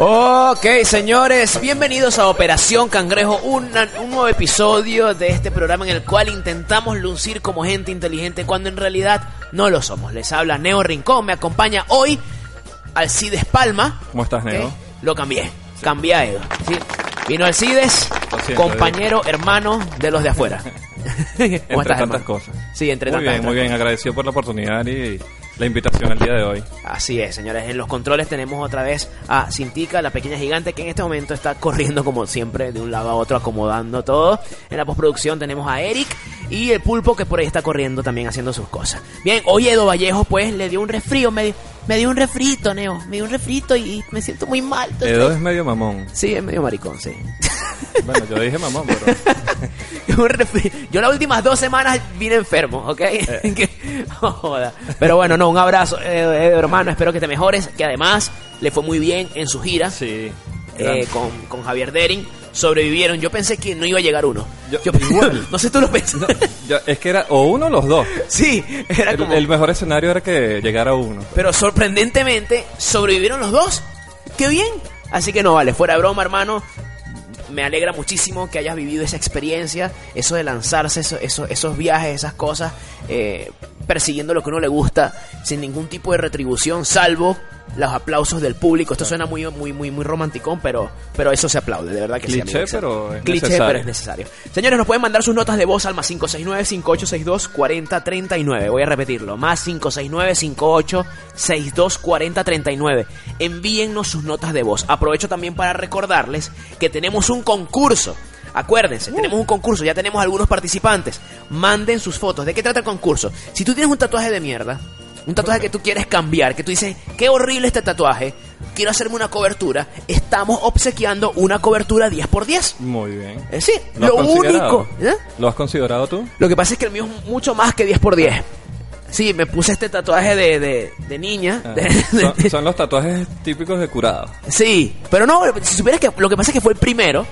Ok, señores, bienvenidos a Operación Cangrejo, una- un nuevo episodio de este programa en el cual intentamos lucir como gente inteligente cuando en realidad no lo somos. Les habla Neo Rincón, me acompaña hoy Alcides Palma. ¿Cómo estás. Neo? Lo cambié, cambié a Edo. ¿sí? Vino Alcides, siento, compañero, hermano de los de afuera. ¿Cómo Entre estás, tantas hermano? cosas. Sí, entre Muy tantas bien, muy bien. Agradecido por la oportunidad y la invitación al día de hoy. Así es, señores. En los controles tenemos otra vez a Cintica, la pequeña gigante, que en este momento está corriendo como siempre de un lado a otro, acomodando todo. En la postproducción tenemos a Eric y el pulpo que por ahí está corriendo también haciendo sus cosas. Bien, hoy Edo Vallejo pues le dio un resfrío, me, me dio un refrito, Neo. Me dio un refrito y me siento muy mal. entonces- Edo es medio mamón. Sí, es medio maricón, sí. Bueno, yo dije mamón, pero Un refri- Yo las últimas dos semanas vine enfermo, ¿ok? Eh. Joda. Pero bueno, no, un abrazo, eh, eh, hermano. Espero que te mejores. Que además le fue muy bien en su gira sí. eh, con, con Javier Dering. Sobrevivieron. Yo pensé que no iba a llegar uno. Yo- Yo- igual. no sé, tú lo pensas. Yo- es que era o uno o los dos. sí, era El, como. el mejor escenario era que llegara uno. Pero sorprendentemente sobrevivieron los dos. ¡Qué bien! Así que no vale, fuera de broma, hermano. Me alegra muchísimo que hayas vivido esa experiencia, eso de lanzarse, eso, eso- esos viajes, esas cosas, eh, persiguiendo lo que uno le gusta, sin ningún tipo de retribución, salvo los aplausos del público. Esto suena muy, muy, muy, muy romanticón, pero, pero eso se aplaude, de verdad que sí. Cliché, amigo. pero es Cliché, necesario. pero es necesario. Señores, nos pueden mandar sus notas de voz al más 569-5862-4039. Voy a repetirlo. Más 569-5862-4039. Envíennos sus notas de voz. Aprovecho también para recordarles que tenemos un concurso. Acuérdense, tenemos un concurso, ya tenemos algunos participantes. Manden sus fotos. ¿De qué trata el concurso? Si tú tienes un tatuaje de mierda, un tatuaje que tú quieres cambiar, que tú dices, qué horrible este tatuaje, quiero hacerme una cobertura, estamos obsequiando una cobertura 10x10. Muy bien. Es decir, ¿Lo único. ¿eh? ¿Lo has considerado tú? Lo que pasa es que el mío es mucho más que 10x10. Sí, me puse este tatuaje de, de, de niña. Ah, de- son, son los tatuajes típicos de curado. Sí, pero no, si supieras que lo que pasa es que fue el primero.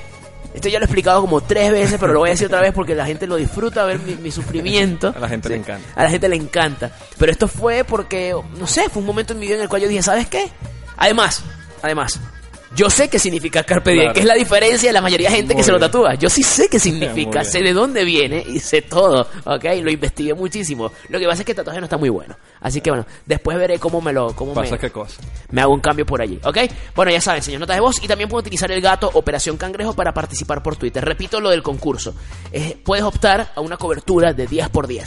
Esto ya lo he explicado como tres veces, pero lo voy a decir otra vez porque la gente lo disfruta ver mi, mi sufrimiento. A la gente le encanta. A la gente le encanta. Pero esto fue porque, no sé, fue un momento en mi vida en el cual yo dije, ¿sabes qué? Además, además, yo sé qué significa Carpe Diem, Claro. que es la diferencia de la mayoría de gente que se lo tatúa. Yo sí sé qué significa, sé de dónde viene y sé todo, ¿ok? Lo investigué muchísimo. Lo que pasa es que el tatuaje no está muy bueno. Así que bueno, después veré cómo me lo... Cómo Pasa me, qué cosa. me hago un cambio por allí, ¿ok? Bueno, ya saben, señor notas de voz y también pueden utilizar el gato Operación Cangrejo para participar por Twitter. Repito lo del concurso. Eh, puedes optar a una cobertura de 10 por 10.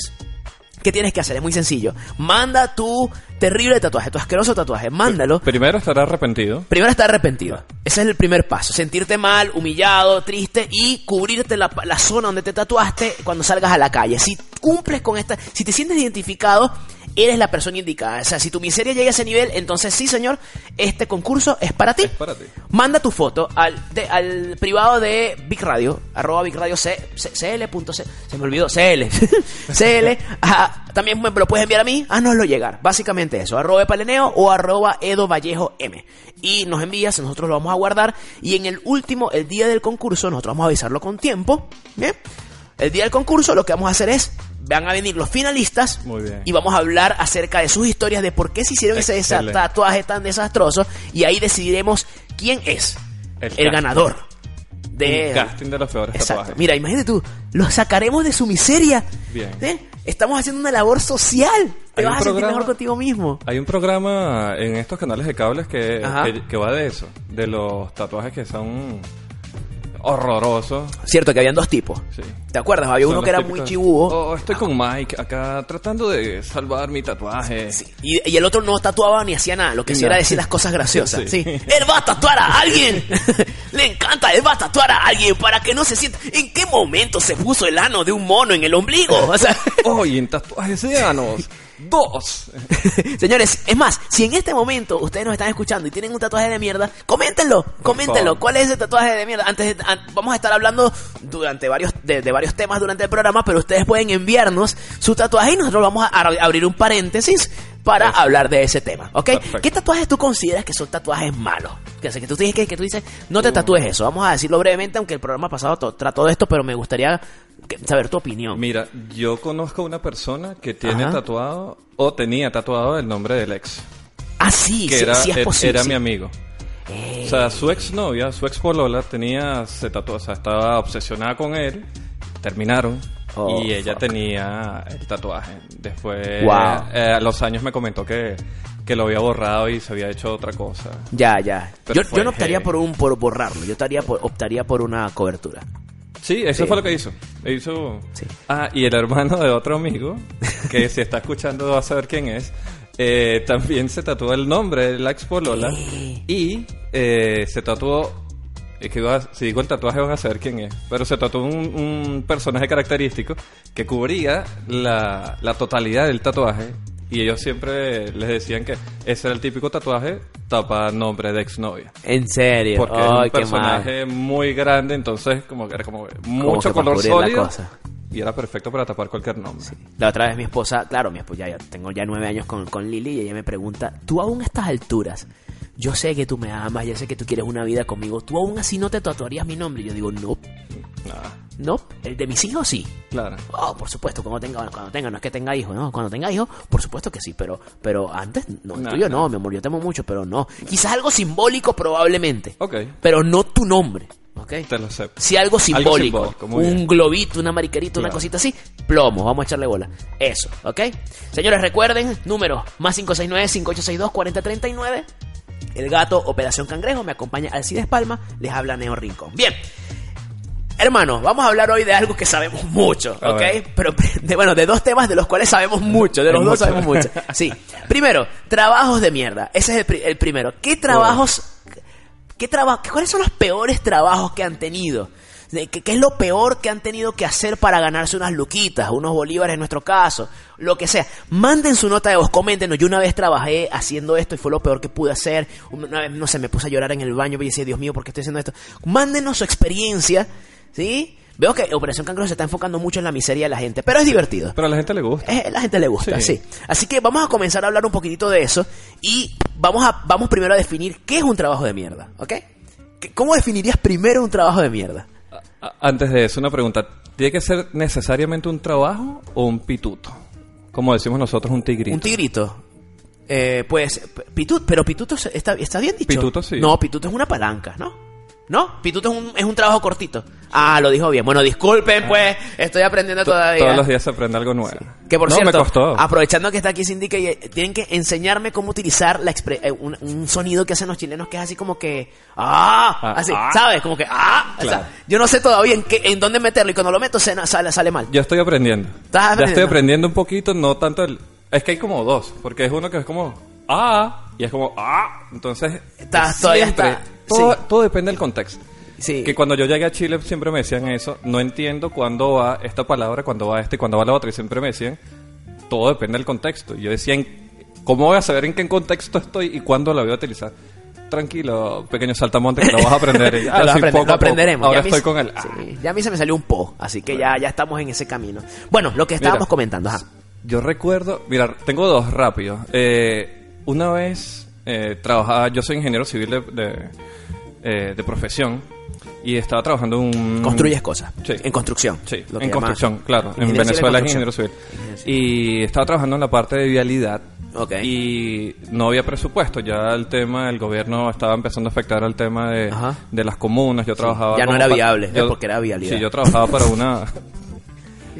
¿Qué tienes que hacer? Es muy sencillo. Manda tu terrible tatuaje, tu asqueroso tatuaje. Mándalo. Primero estará arrepentido. Primero estar arrepentido. Ese es el primer paso. Sentirte mal, humillado, triste y cubrirte la, la zona donde te tatuaste cuando salgas a la calle. Si cumples con esta, si te sientes identificado, eres la persona indicada. O sea, si tu miseria llega a ese nivel, entonces sí, señor, este concurso es para ti. Es para ti. Manda tu foto al, de- al privado de Big Radio, arroba Big Radio C, C- CL.c, se me olvidó, CL, CL, ajá, también me lo puedes enviar a mí, haznoslo llegar, básicamente eso, arroba paleneo o arroba Edo Vallejo M. Y nos envías, nosotros lo vamos a guardar y en el último, el día del concurso, nosotros vamos a avisarlo con tiempo, ¿bien? El día del concurso lo que vamos a hacer es, van a venir los finalistas Muy bien. y vamos a hablar acerca de sus historias, de por qué se hicieron ese Excelente. tatuaje tan desastroso y ahí decidiremos quién es El el, ganador de Un casting de los peores Exacto. tatuajes. Mira, imagínate tú, los sacaremos de su miseria. Bien. ¿Eh? Estamos haciendo una labor social. Te vas a sentir programa- mejor contigo mismo. Hay un programa en estos canales de cables que, que, que va de eso, de los tatuajes que son horrorosos. Cierto que habían dos tipos. Sí. ¿Te acuerdas? Había Son uno que era típicos, muy chibudo. Oh, estoy con Mike acá tratando de salvar mi tatuaje. Sí, Y, y el otro no tatuaba ni hacía nada. Lo que hacía No. era decir las cosas graciosas. Sí. Sí. Él va a tatuar a alguien. Le encanta. Él va a tatuar a alguien para que no se sienta. ¿En qué momento se puso el ano de un mono en el ombligo? O sea, Oh, y en tatuajes de anos. dos. Señores, es más, si en este momento ustedes nos están escuchando y tienen un tatuaje de mierda, coméntenlo, coméntenlo. ¿Cuál es ese tatuaje de mierda? Antes de- an- vamos a estar hablando durante varios de, de varios temas durante el programa, pero ustedes pueden enviarnos su tatuaje y nosotros vamos a abrir un paréntesis para hablar de ese tema, ¿ok? Perfecto. ¿Qué tatuajes tú consideras que son tatuajes malos? Que, que tú dices que, que tú dices, no te tatúes eso. Vamos a decirlo brevemente, aunque el programa pasado trató de esto, pero me gustaría saber tu opinión. Mira, yo conozco a una persona que tiene Ajá. tatuado o tenía tatuado el nombre del ex, Ah, sí, que sí, era, sí es er- posible. era sí. mi amigo. Eh, O sea, su ex novia, su ex polola tenía, se tatuó, o sea, estaba obsesionada con él, terminaron Oh, y ella fuck. tenía el tatuaje. Después, Wow. eh, a los años me comentó que, que lo había borrado y se había hecho otra cosa. Ya, ya. Yo, yo no optaría por un por borrarlo. Yo optaría por, optaría por una cobertura. Sí, eso Sí. fue lo que hizo. Hizo... Sí. Ah, y el hermano de otro amigo, que si está escuchando va a saber quién es, eh, también se tatuó el nombre de la ex polola ¿Qué? y eh, se tatuó... Es que a- si digo el tatuaje van a saber quién es, pero se tatuó un, un personaje característico que cubría la, la totalidad del tatuaje y ellos siempre les decían que ese era el típico tatuaje tapa nombre de exnovia. En serio. Porque era Ay, un qué mal. personaje muy grande, entonces como que era como mucho color cubrir la sólido cosa. y era perfecto para tapar cualquier nombre. La otra vez mi esposa, claro, mi esposa, ya, ya tengo ya nueve años con, con Lili y ella me pregunta, tú aún a estas alturas, yo sé que tú me amas, yo sé que tú quieres una vida conmigo, tú aún así no te tatuarías mi nombre. Y yo digo, no, Nada, no, el de mis hijos sí. claro. Oh, por supuesto, cuando tenga, cuando tenga, no es que tenga hijos, no, cuando tenga hijos, por supuesto que sí, pero, pero antes, no, el No, tuyo no. no, mi amor, yo te amo mucho, pero no. Quizás algo simbólico probablemente, Ok, pero no tu nombre, ¿ok? te lo acepto. Si algo simbólico, un globito, una mariquerita, una cosita así, plomo, vamos a echarle bola. Eso, ¿ok? Señores, recuerden, número más 569-5862-4039. El gato Operación Cangrejo me acompaña Alcides Palma, les habla Neo Rincón. Bien. Hermano, vamos a hablar hoy de algo que sabemos mucho, ¿ok? Pero, de, bueno, de dos temas de los cuales sabemos mucho, de los dos sabemos mucho. Sí. Primero, trabajos de mierda. Ese es el, pri- el primero. ¿Qué trabajos ¿Qué traba- ¿Cuáles son los peores trabajos que han tenido? De- ¿Qué, qué es lo peor que han tenido que hacer para ganarse unas luquitas, unos bolívares en nuestro caso? Lo que sea. Manden su nota de voz, coméntenos. Yo una vez trabajé haciendo esto y fue lo peor que pude hacer. Una vez, no sé, me puse a llorar en el baño y decía, Dios mío, ¿por qué estoy haciendo esto? Mándenos su experiencia, ¿sí? Veo que Operación Cangrejo se está enfocando mucho en la miseria de la gente, pero es divertido. Pero a la gente le gusta. Eh, la gente le gusta, sí. Sí. Así que vamos a comenzar a hablar un poquitito de eso y vamos a vamos primero a definir qué es un trabajo de mierda, ¿ok? ¿Qué- ¿Cómo definirías primero un trabajo de mierda? Antes de eso, una pregunta. ¿Tiene que ser necesariamente un trabajo o un pituto? Como decimos nosotros, un tigrito. Un tigrito. Eh, pues, p- pitut, pero pituto está, está bien dicho. Pituto sí. No, pituto es una palanca, ¿no? ¿No? Pituto es un, es un trabajo cortito. Ah, lo dijo bien. Bueno, disculpen, pues, estoy aprendiendo To- todavía. Todos los días se aprende algo nuevo. Que por no, cierto, me costó. aprovechando que está aquí Cindy, que eh, tienen que enseñarme cómo utilizar la eh, un, un sonido que hacen los chilenos que es así como que ¡ah! Ah, así, ah. ¿sabes? Como que ¡ah! O sea, Claro. yo no sé todavía en, qué, en dónde meterlo y cuando lo meto se, sale, sale mal. Yo estoy aprendiendo. ¿Estás Ya estoy aprendiendo? aprendiendo un poquito, no tanto el... Es que hay como dos, porque es uno que es como... Ah, y es como... Ah, entonces... Estás- todavía está- Todo, sí. todo depende del contexto. Sí. Que cuando yo llegué a Chile siempre me decían eso. No entiendo cuándo va esta palabra, cuándo va este, cuándo va la otra. Y siempre me decían, todo depende del contexto. Y yo decía, ¿en- ¿cómo voy a saber en qué contexto estoy y cuándo la voy a utilizar? Tranquilo, pequeño saltamonte, que lo vas a aprender. Y, ah, lo, aprende- poco lo aprenderemos. Ahora Ya estoy se- con él. sí, ya a mí se me salió un po, así que ya, ya estamos en ese camino. Bueno, lo que estábamos Mira. comentando. Ajá. Yo recuerdo, mira, tengo dos rápidos. Eh, una vez eh, trabajaba, yo soy ingeniero civil de, de, eh, de profesión y estaba trabajando en un... Construyes cosas. Sí. En construcción. Sí, lo en construcción, claro. En Venezuela es ingeniero civil. Y estaba trabajando en la parte de vialidad. Ok. Y no había presupuesto. Ya el tema, el gobierno estaba empezando a afectar al tema de, de las comunas. Yo trabajaba. ya no era viable, ¿ves? Porque era vialidad. Sí, yo trabajaba para una.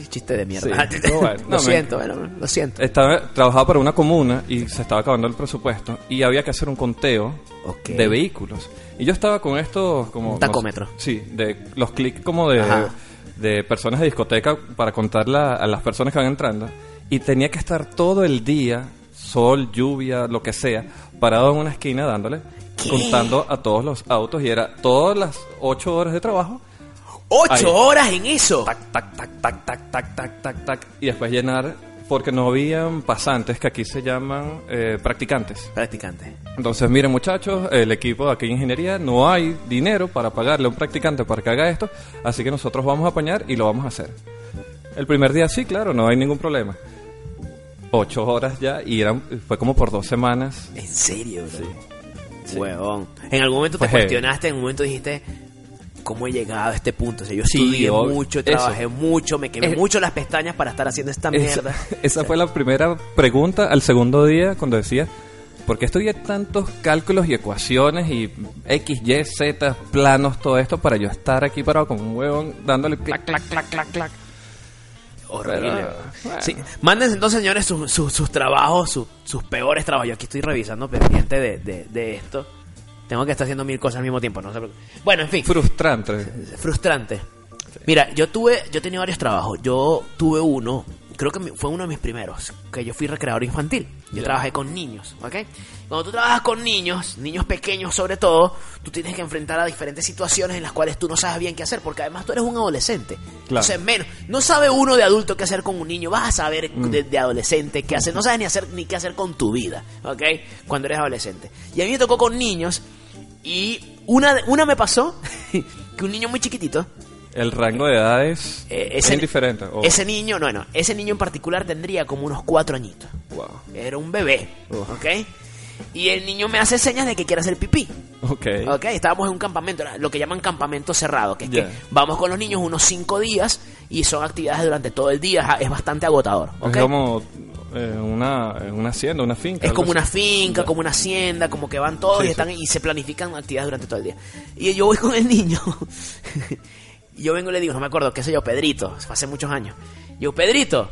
Chiste de mierda. Sí, pero bueno, lo no, me- siento, bueno, lo siento. Estaba, trabajaba para una comuna y se estaba acabando el presupuesto y había que hacer un conteo Ok. de vehículos. Y yo estaba con estos como... Un tacómetro. no sí, de los clics como de, Ajá. de personas de discoteca para contar la- a las personas que van entrando. Y tenía que estar todo el día, sol, lluvia, lo que sea, parado en una esquina dándole, ¿Qué? contando a todos los autos y era todas las ocho horas de trabajo. ¡Ocho Ahí. horas en eso! Tac, tac, tac, tac, tac, tac, tac, tac. Y después llenar porque no habían pasantes que aquí se llaman eh, practicantes. Practicante. Entonces, miren muchachos, el equipo de aquí de ingeniería no hay dinero para pagarle a un practicante para que haga esto, así que nosotros vamos a apañar y lo vamos a hacer. El primer día sí, claro, no hay ningún problema. Ocho horas ya y eran, fue como por dos semanas. ¿En serio, bro? Huevón. En algún momento te cuestionaste, en algún momento dijiste, ¿cómo he llegado a este punto? O sea, yo estudié obvio. mucho, Eso. trabajé mucho, me quemé Es- mucho las pestañas para estar haciendo esta Esa, mierda. esa fue la primera pregunta al segundo día cuando decía, ¿por qué estudié tantos cálculos y ecuaciones y X, Y, Z, planos, todo esto para yo estar aquí parado con un huevón dándole clac, clac, clac, clac, clac? Horrible. Pero, bueno. Sí. Mándense entonces, señores, sus, sus- sus trabajos, sus- sus peores trabajos. Yo aquí estoy revisando pendiente de, de, de esto. Tengo que estar haciendo mil cosas al mismo tiempo. No sé por qué. Bueno, en fin. Frustrante. frustrante. Mira, yo tuve, yo tenía varios trabajos. Yo tuve uno, creo que fue uno de mis primeros, que yo fui recreador infantil. Yo trabajé con niños, ¿ok? Cuando tú trabajas con niños, niños pequeños sobre todo, tú tienes que enfrentar a diferentes situaciones en las cuales tú no sabes bien qué hacer, porque además tú eres un adolescente. Entonces, menos, no sabe uno de adulto qué hacer con un niño, vas a saber Mm. de, de adolescente qué hacer, no sabes ni hacer ni qué hacer con tu vida, ¿ok? Cuando eres adolescente. Y a mí me tocó con niños y una, una me pasó que un niño muy chiquitito El rango de edades eh, es ese, indiferente. o- ese niño, no, no, ese niño en particular tendría como unos cuatro añitos. Wow. Era un bebé. ¿ok? Y el niño me hace señas de que quiere hacer pipí. Ok. Ok, estábamos en un campamento, lo que llaman campamento cerrado, que es que vamos con los niños unos cinco días y son actividades durante todo el día, es bastante agotador. ¿ok? Es como eh, una, una hacienda, una finca. Es como una finca, como una hacienda, como que van todos Sí, y sí. están y se planifican actividades durante todo el día. Y yo voy con el niño. y yo vengo y le digo, no me acuerdo, qué sé yo, Pedrito, fue hace muchos años. Yo, Pedrito,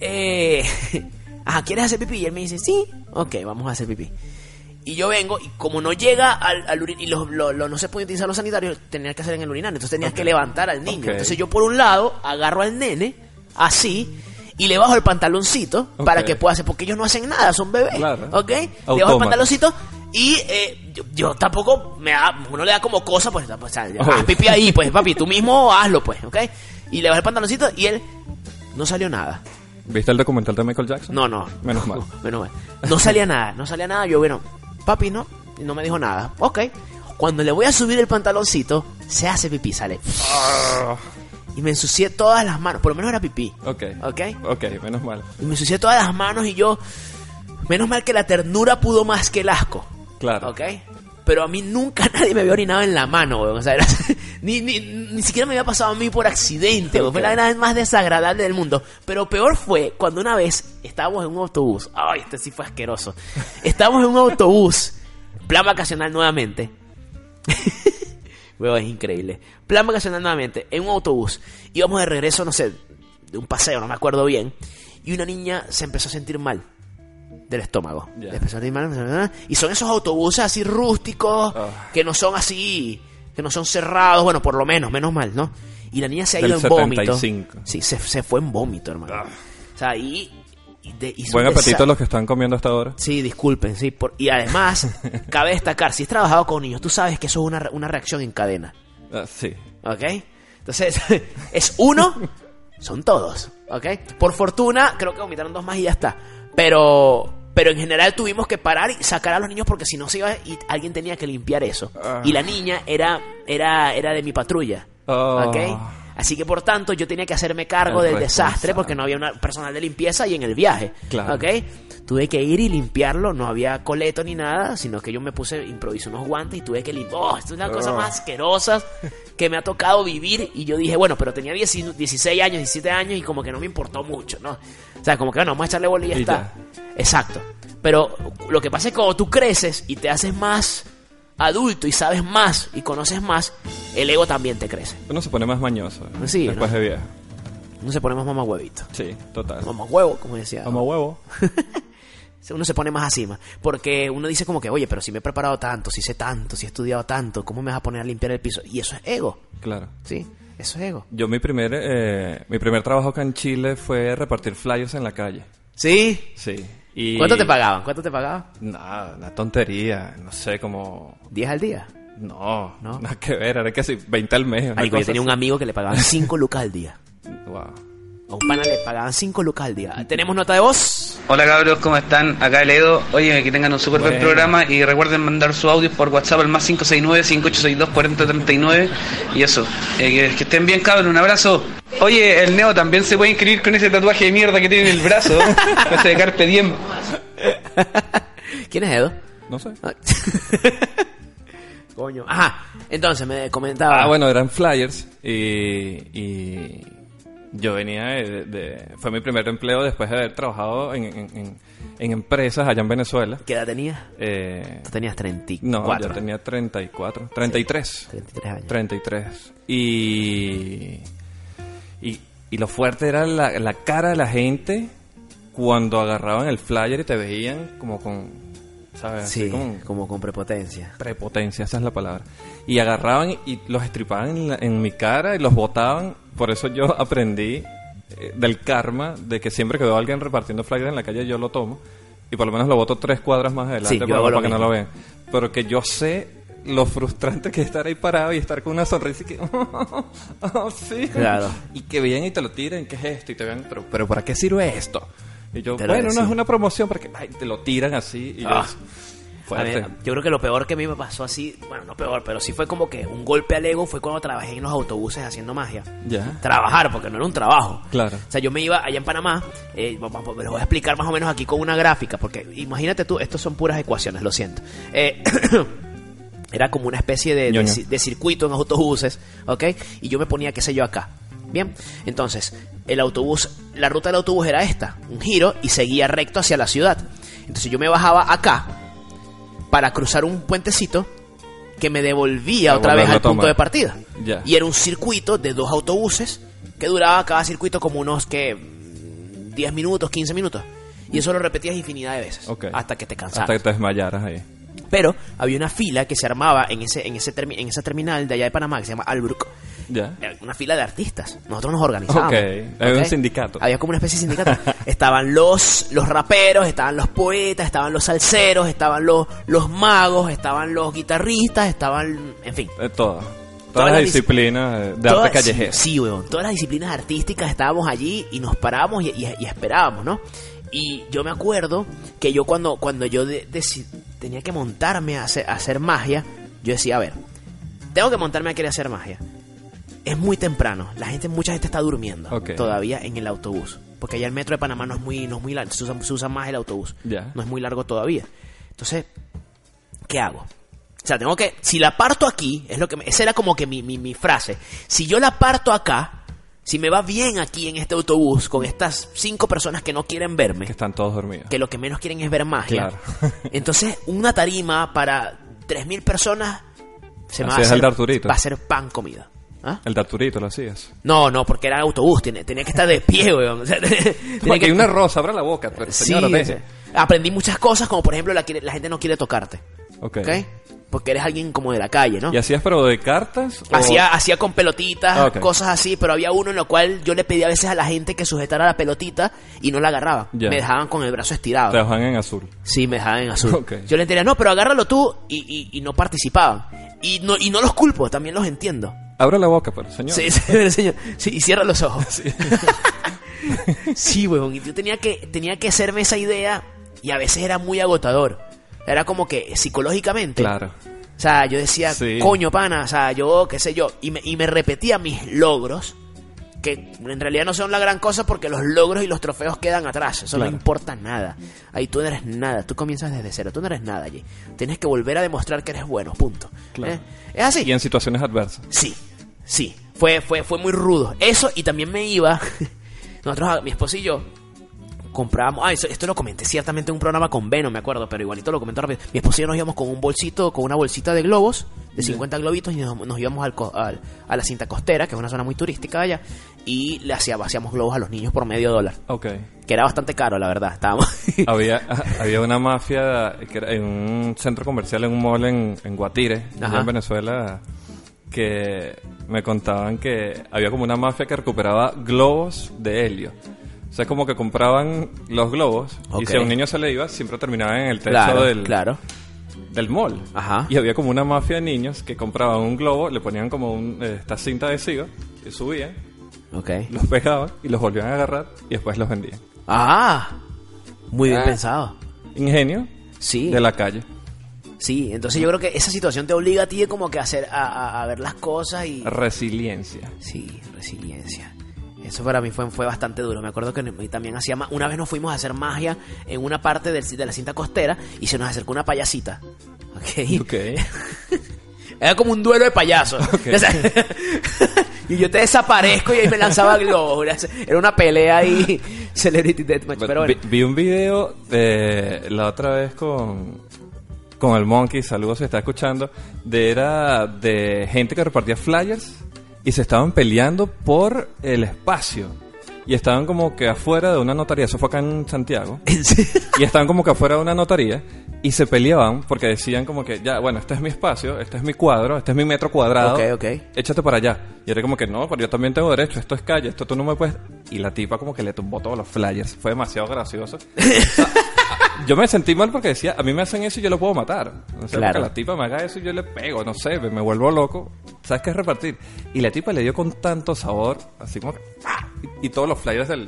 eh, ajá, ¿quieres hacer pipí? Y él me dice, sí, ok, vamos a hacer pipí. Y yo vengo, y como no llega al, al urin- y los- lo- lo- no se puede utilizar los sanitarios, tenía que hacer en el urinario. Entonces tenías que levantar al niño. Entonces yo por un lado agarro al nene, así, y le bajo el pantaloncito para que pueda hacer, porque ellos no hacen nada, son bebés. Claro. ¿Ok? Le bajo el pantaloncito y eh, yo, yo tampoco me da, uno le da como cosa, pues, o sea, haz ahí, pues, papi, tú mismo hazlo, pues, ¿ok? Y le bajo el pantaloncito y él no salió nada. ¿Viste el documental de Michael Jackson? No, no. Menos mal. Menos mal. No salía nada, no salía nada. Yo, bueno, papi, no. No me dijo nada. Ok. Cuando le voy a subir el pantaloncito, se hace pipí, sale. Y me ensucié todas las manos. Por lo menos era pipí. Ok. Ok. Ok, menos mal. Y me ensucié todas las manos y yo. Menos mal que la ternura pudo más que el asco. Claro. ¿Ok? Pero a mí nunca nadie me había orinado en la mano, weón. O sea, era- ni, ni, ni siquiera me había pasado a mí por accidente, weón. Fue la vez más desagradable del mundo. Pero peor fue cuando una vez estábamos en un autobús. Ay, este sí fue asqueroso. Estábamos en un autobús, plan vacacional nuevamente. Weón, es increíble. Plan vacacional nuevamente, en un autobús. Íbamos de regreso, no sé, de un paseo, no me acuerdo bien. Y una niña se empezó a sentir mal del estómago. Empezó a sentir mal, Y son esos autobuses así rústicos, Ah. que no son así, que no son cerrados, bueno, por lo menos, menos mal, ¿no? Y la niña se ha Del ido en vómito. 75. Sí, se, se fue en vómito, hermano. Ah. O sea, y... y de- hizo Buen apetito desa- los que están comiendo hasta ahora. Sí, disculpen, sí. por- y además, cabe destacar, si has trabajado con niños, tú sabes que eso es una, una reacción en cadena. Ah, sí. ¿Ok? Entonces, es uno, son todos. ¿Ok? Por fortuna, creo que vomitaron dos más y ya está. Pero, pero en general tuvimos que parar y sacar a los niños porque si no se iba y alguien tenía que limpiar eso. Ah. Y la niña era, era, era de mi patrulla. Ah. ¿Ok? Así que por tanto yo tenía que hacerme cargo El del desastre porque no había una personal de limpieza y en el viaje. Claro. ¿Ok? Tuve que ir y limpiarlo, no había coleto ni nada, sino que yo me puse, improvisé unos guantes y tuve que limpiar. Oh, esto es una cosa Oh. más asquerosa que me ha tocado vivir y yo dije, bueno, pero tenía 10 16 años, 17 años y como que no me importó mucho, ¿no? O sea, como que bueno, vamos a echarle bola y ya está. Exacto. Pero lo que pasa es que cuando tú creces y te haces más adulto y sabes más y conoces más, el ego también te crece. Uno se pone más mañoso ¿eh? Sí, después ¿no? de viejo. Uno se pone más mamá huevito. Sí, total. Mamá huevo, como decía. Como huevo. Uno se pone más más. Porque uno dice como que, oye, pero si me he preparado tanto, si sé tanto, si he estudiado tanto, ¿cómo me vas a poner a limpiar el piso? Y eso es ego, Claro. ¿sí? Eso es ego. Yo mi primer, eh, mi primer trabajo acá en Chile fue repartir flyers en la calle. ¿Sí? Sí. Y ¿Cuánto te pagaban? ¿Cuánto te pagaban? Nada, una tontería. No sé, como... ¿10 al día? No, ¿No? nada que ver. Era casi 20 al mes. Ay, yo tenía un amigo que le pagaban 5 lucas al día. Wow. A un pana le pagaban 5 lucas al día. ¿Tenemos nota de voz? Hola cabros, ¿cómo están? Acá el Edo. Oye, que tengan un súper buen Bueno. programa y recuerden mandar su audio por WhatsApp al más 569-5862-4039 y eso. Eh, que, que estén bien cabros, un abrazo. Oye, el Neo también se puede inscribir con ese tatuaje de mierda que tiene en el brazo. ese de Carpe Diem. ¿Quién es Edo? No sé. Ah. Coño. Ajá. Entonces me comentaba. Ah, bueno, eran flyers y, y yo venía de, de- Fue mi primer empleo después de haber trabajado en, en- en- en empresas allá en Venezuela. ¿Qué edad tenías? Eh, Tú tenías 34. no, yo tenía 34, 33. 33 años. 33. Y, y, y lo fuerte era la, la cara de la gente cuando agarraban el flyer y te veían como con, ¿sabes? Sí, como como con prepotencia. prepotencia, esa es la palabra. Y agarraban y los estripaban en, la- en mi cara y los botaban. Por eso yo aprendí eh, del karma de que siempre que veo a alguien repartiendo flyers en la calle yo lo tomo. Y por lo menos lo boto tres cuadras más adelante Sí, para, para que no lo vean. Pero que yo sé lo frustrante que es estar ahí parado y estar con una sonrisa y que... "Oh, sí. Claro. Y que vean y te lo tiren, ¿qué es esto? Y te vean, pero, pero ¿para qué sirve esto? Y yo, bueno, no es una promoción porque ay, te lo tiran así y yo, Ah. A yo creo que lo peor que a mí me pasó así, bueno, no peor, pero sí fue como que un golpe al ego fue cuando trabajé en los autobuses haciendo magia. Ya. Trabajar, porque no era un trabajo. Claro. O sea, yo me iba allá en Panamá, eh, vamos, les voy a explicar más o menos aquí con una gráfica, porque imagínate tú, estos son puras ecuaciones, lo siento. Eh, era como una especie de, de, de circuito en autobuses, ¿ok? Y yo me ponía, qué sé yo, acá. Bien, entonces, el autobús, la ruta del autobús era esta, un giro y seguía recto hacia la ciudad. Entonces yo me bajaba acá para cruzar un puentecito que me devolvía otra vez al punto de partida. Ya. Y era un circuito de dos autobuses que duraba cada circuito como unos que 10 minutos, 15 minutos. Y eso lo repetías infinidad de veces. Hasta que te cansaras. Hasta que te desmayaras ahí. Pero había una fila que se armaba en ese, en ese en esa terminal de allá de Panamá que se llama Albrook. Ya. Una fila de artistas. Nosotros nos organizábamos. Ok. Había un sindicato. Había como una especie de sindicato. estaban los, los raperos, estaban los poetas, estaban los salseros, estaban los, los magos, estaban los guitarristas, estaban. En fin. De todas. Todas, Todas las las dis- disciplinas de- Todas- arte callejero. Sí, sí, weón. Todas las disciplinas artísticas estábamos allí y nos parábamos y, y- y esperábamos, ¿no? Y yo me acuerdo que yo cuando, cuando yo de- tenía que montarme a hacer, a hacer magia, yo decía, a ver, tengo que montarme a querer hacer magia. Es muy temprano, la gente, mucha gente está durmiendo todavía en el autobús. Porque allá el metro de Panamá no es muy, no es muy largo, se usa, se usa más el autobús. No es muy largo todavía. Entonces, ¿qué hago? O sea, tengo que. Si la parto aquí, es lo que. me- esa era como que mi, mi, mi frase. Si yo la parto acá, si me va bien aquí en este autobús con estas cinco personas que no quieren verme, Que están todos dormidos. que lo que menos quieren es ver magia. Claro. Entonces, una tarima para 3.000 personas se me va a, hacer, va a ser pan comida. ¿Ah? El de Arturito lo hacías. No, no, porque era autobús, tenía, tenía que estar de pie, weón. O sea, tenía que- hay una rosa, abra la boca. Sí, o sea, aprendí muchas cosas, como por ejemplo la, la gente no quiere tocarte. Porque eres alguien como de la calle, ¿no? ¿Y hacías pero de cartas? o- Hacía, hacía con pelotitas, Ah, cosas así, pero había uno en lo cual yo le pedía a veces a la gente que sujetara la pelotita y no la agarraba. Me dejaban con el brazo estirado. Te dejan en azul. Sí, me dejaban en azul. Yo le diría, no, pero agárralo tú y, y- y no participaban. Y no, y no los culpo, también los entiendo. Abra la boca, pero señor. Sí, sí, señor. Sí, y cierra los ojos. Sí, huevón. Y yo tenía que, tenía que hacerme esa idea y a veces era muy agotador. Era como que psicológicamente. Claro. O sea, yo decía, Sí. coño, pana, o sea, yo, qué sé yo. Y me, y me repetía mis logros, que en realidad no son la gran cosa porque los logros y los trofeos quedan atrás. Eso Claro. no importa nada. Ahí tú no eres nada. Tú comienzas desde cero. Tú no eres nada allí. Tienes que volver a demostrar que eres bueno, punto. Claro. ¿Eh? Es así. Y en situaciones adversas. Sí, sí. Fue, fue, fue muy rudo. Eso y también me iba. Nosotros, mi esposo y yo, comprábamos. Ah, eso- esto lo comenté ciertamente en un programa con Veno, me acuerdo, pero igualito lo comento rápido. Mi esposo y yo nos íbamos con un bolsito, con una bolsita de globos, de 50 globitos, y nos, nos íbamos al, al- a la cinta costera, que es una zona muy turística allá, y le hacíamos, hacíamos globos a los niños por medio dólar. Ok. Que era bastante caro, la verdad. Estábamos. había, había una mafia que era en un centro comercial, en un mall en, en Guatire, allá en Venezuela, que me contaban que había como una mafia que recuperaba globos de helio. O sea, como que compraban los globos y si a un niño se le iba, siempre terminaba en el techo claro, del, claro. del mall. Ajá. Y había como una mafia de niños que compraban un globo, le ponían como un, eh, esta cinta adhesiva y subían Ok. los pegaban y los volvían a agarrar y después los vendían. Ah, muy bien Ah. pensado. Ingenio Sí. de la calle. Sí, entonces yo creo que esa situación te obliga a ti como que a hacer, a, a- a ver las cosas y... Resiliencia. Sí, resiliencia. Eso para mí fue, fue bastante duro. Me acuerdo que también hacía una vez nos fuimos a hacer magia en una parte del- de la cinta costera y se nos acercó una payasita. ¿Ok? Ok. Era como un duelo de payasos. O sea, y yo te desaparezco y ahí me lanzaba globos. Era una pelea ahí, Celebrity Deathmatch. Pero bueno. vi, vi un video de la otra vez con, con el Monkey, saludos si está escuchando, de era de gente que repartía flyers y se estaban peleando por el espacio. Y estaban como que afuera de una notaría, eso fue acá en Santiago. Y estaban como que afuera de una notaría y se peleaban porque decían como que, ya, bueno, este es mi espacio, este es mi cuadro, este es mi metro cuadrado. Ok, ok. Échate para allá. Y era como que, no, pero yo también tengo derecho, esto es calle, esto tú no me puedes... Y la tipa como que le tumbó todos los flyers. Fue demasiado gracioso. O sea, yo me sentí mal porque decía, a mí me hacen eso y yo lo puedo matar. O sea, Claro. la tipa me haga eso y yo le pego, no sé, me, me vuelvo loco. ¿Sabes qué es repartir? Y la tipa le dio con tanto sabor, así como. Y, y todos los flyers del...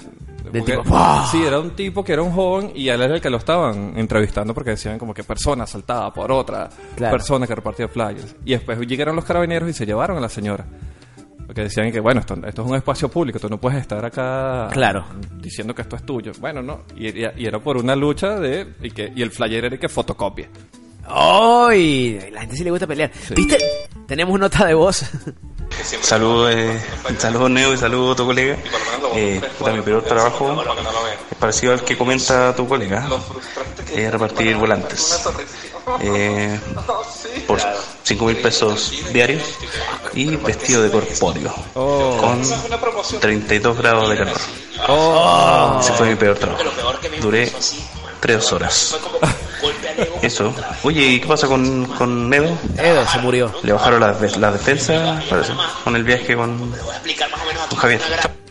tipo. Sí, era un tipo que era un joven y él era el que lo estaban entrevistando porque decían como que persona asaltada por otra Claro. persona que repartía flyers. Y después llegaron los carabineros y se llevaron a la señora. Porque decían que, bueno, esto, esto es un espacio público, tú no puedes estar acá Claro. diciendo que esto es tuyo. Bueno, no. Y, y- y era por una lucha de... Y, que, y el flyer era que fotocopia. ¡Ay! la gente sí le gusta pelear. ¿Viste? Tenemos nota de voz. Saludos, eh, saludos Neo y saludos a tu colega. Eh, puta, mi peor trabajo es parecido al que comenta tu colega. Es repartir volantes. Eh, por 5 mil pesos diarios y vestido de corpóreo. Con 32 grados de calor. Ese fue mi peor trabajo. Duré 3 horas. Eso. Oye, ¿y qué pasa con, con Neo? Edo se murió. Le bajaron las las defensas, parece, con el viaje con, con Javier.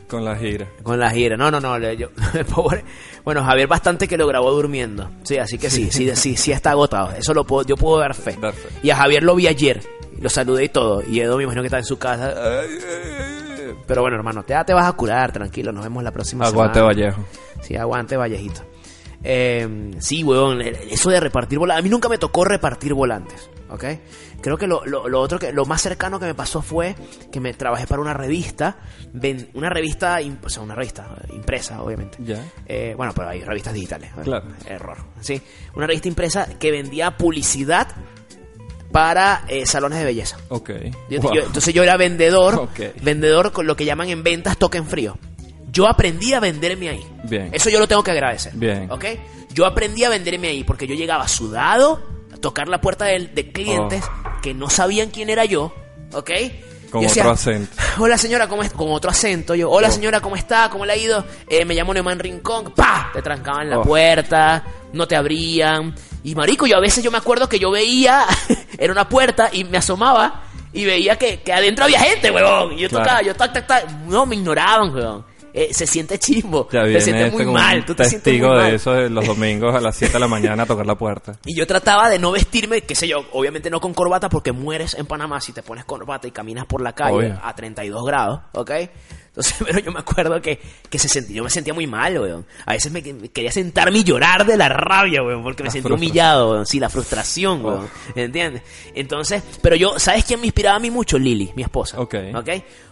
Con la gira. Con la gira. No, no, no. yo- pobre. Bueno, Javier bastante que lo grabó durmiendo. Sí, así que sí, sí, sí, sí está agotado. Eso lo puedo, yo puedo dar fe. Dar fe. Y a Javier lo vi ayer. Lo saludé y todo. Y Edo me imagino que está en su casa. Pero bueno, hermano, te, te vas a curar, tranquilo. Nos vemos la próxima Aguante semana. Vallejo. Sí, aguante Vallejito. Eh, sí, weón, eso de repartir volantes. A mí nunca me tocó repartir volantes, ¿ok? Creo que lo, lo, lo otro que, lo más cercano que me pasó fue que me trabajé para una revista, una revista, o sea, una revista impresa, obviamente. Ya. Eh, bueno, pero hay revistas digitales. Claro. Error. Sí, una revista impresa que vendía publicidad para eh, salones de belleza. Ok. Yo- Wow. yo- entonces yo era vendedor, Ok. vendedor con lo que llaman en ventas token frío. Yo aprendí a venderme ahí. Bien. Eso yo lo tengo que agradecer. Bien. ¿Ok? Yo aprendí a venderme ahí porque yo llegaba sudado tocar la puerta de, de clientes que no sabían quién era yo. ¿Ok? Oh. Con otro acento. Hola señora, ¿cómo es? Con otro acento. Yo, hola señora, ¿cómo está? ¿Cómo le ha ido? Eh, me llamo Neumann Rincón. ¡Pah! Te trancaban la Oh. puerta, no te abrían. Y marico, yo a veces yo me acuerdo que yo veía, era una puerta y me asomaba y veía que, que adentro había gente, weón. Y yo Claro. tocaba, yo tac, tac, tac. No, me ignoraban, weón. Eh, se siente chimbo. Ya se viene siente este muy como mal. un Tú te sientes testigo muy de mal. eso de los domingos a las 7 de la mañana a tocar la puerta. Y yo trataba de no vestirme, qué sé yo, obviamente no con corbata porque mueres en Panamá si te pones corbata y caminas por la calle Obvio. a 32 grados, ¿ok? Entonces, pero yo me acuerdo que, que se sentía, yo me sentía muy mal, weón. A veces me, me quería sentarme y llorar de la rabia, weón, porque me La sentía humillado, weón. Sí, la frustración, weón. ¿Entiendes? Entonces, pero yo, ¿sabes quién me inspiraba a mí mucho? Lili, mi esposa. Ok. ¿Ok?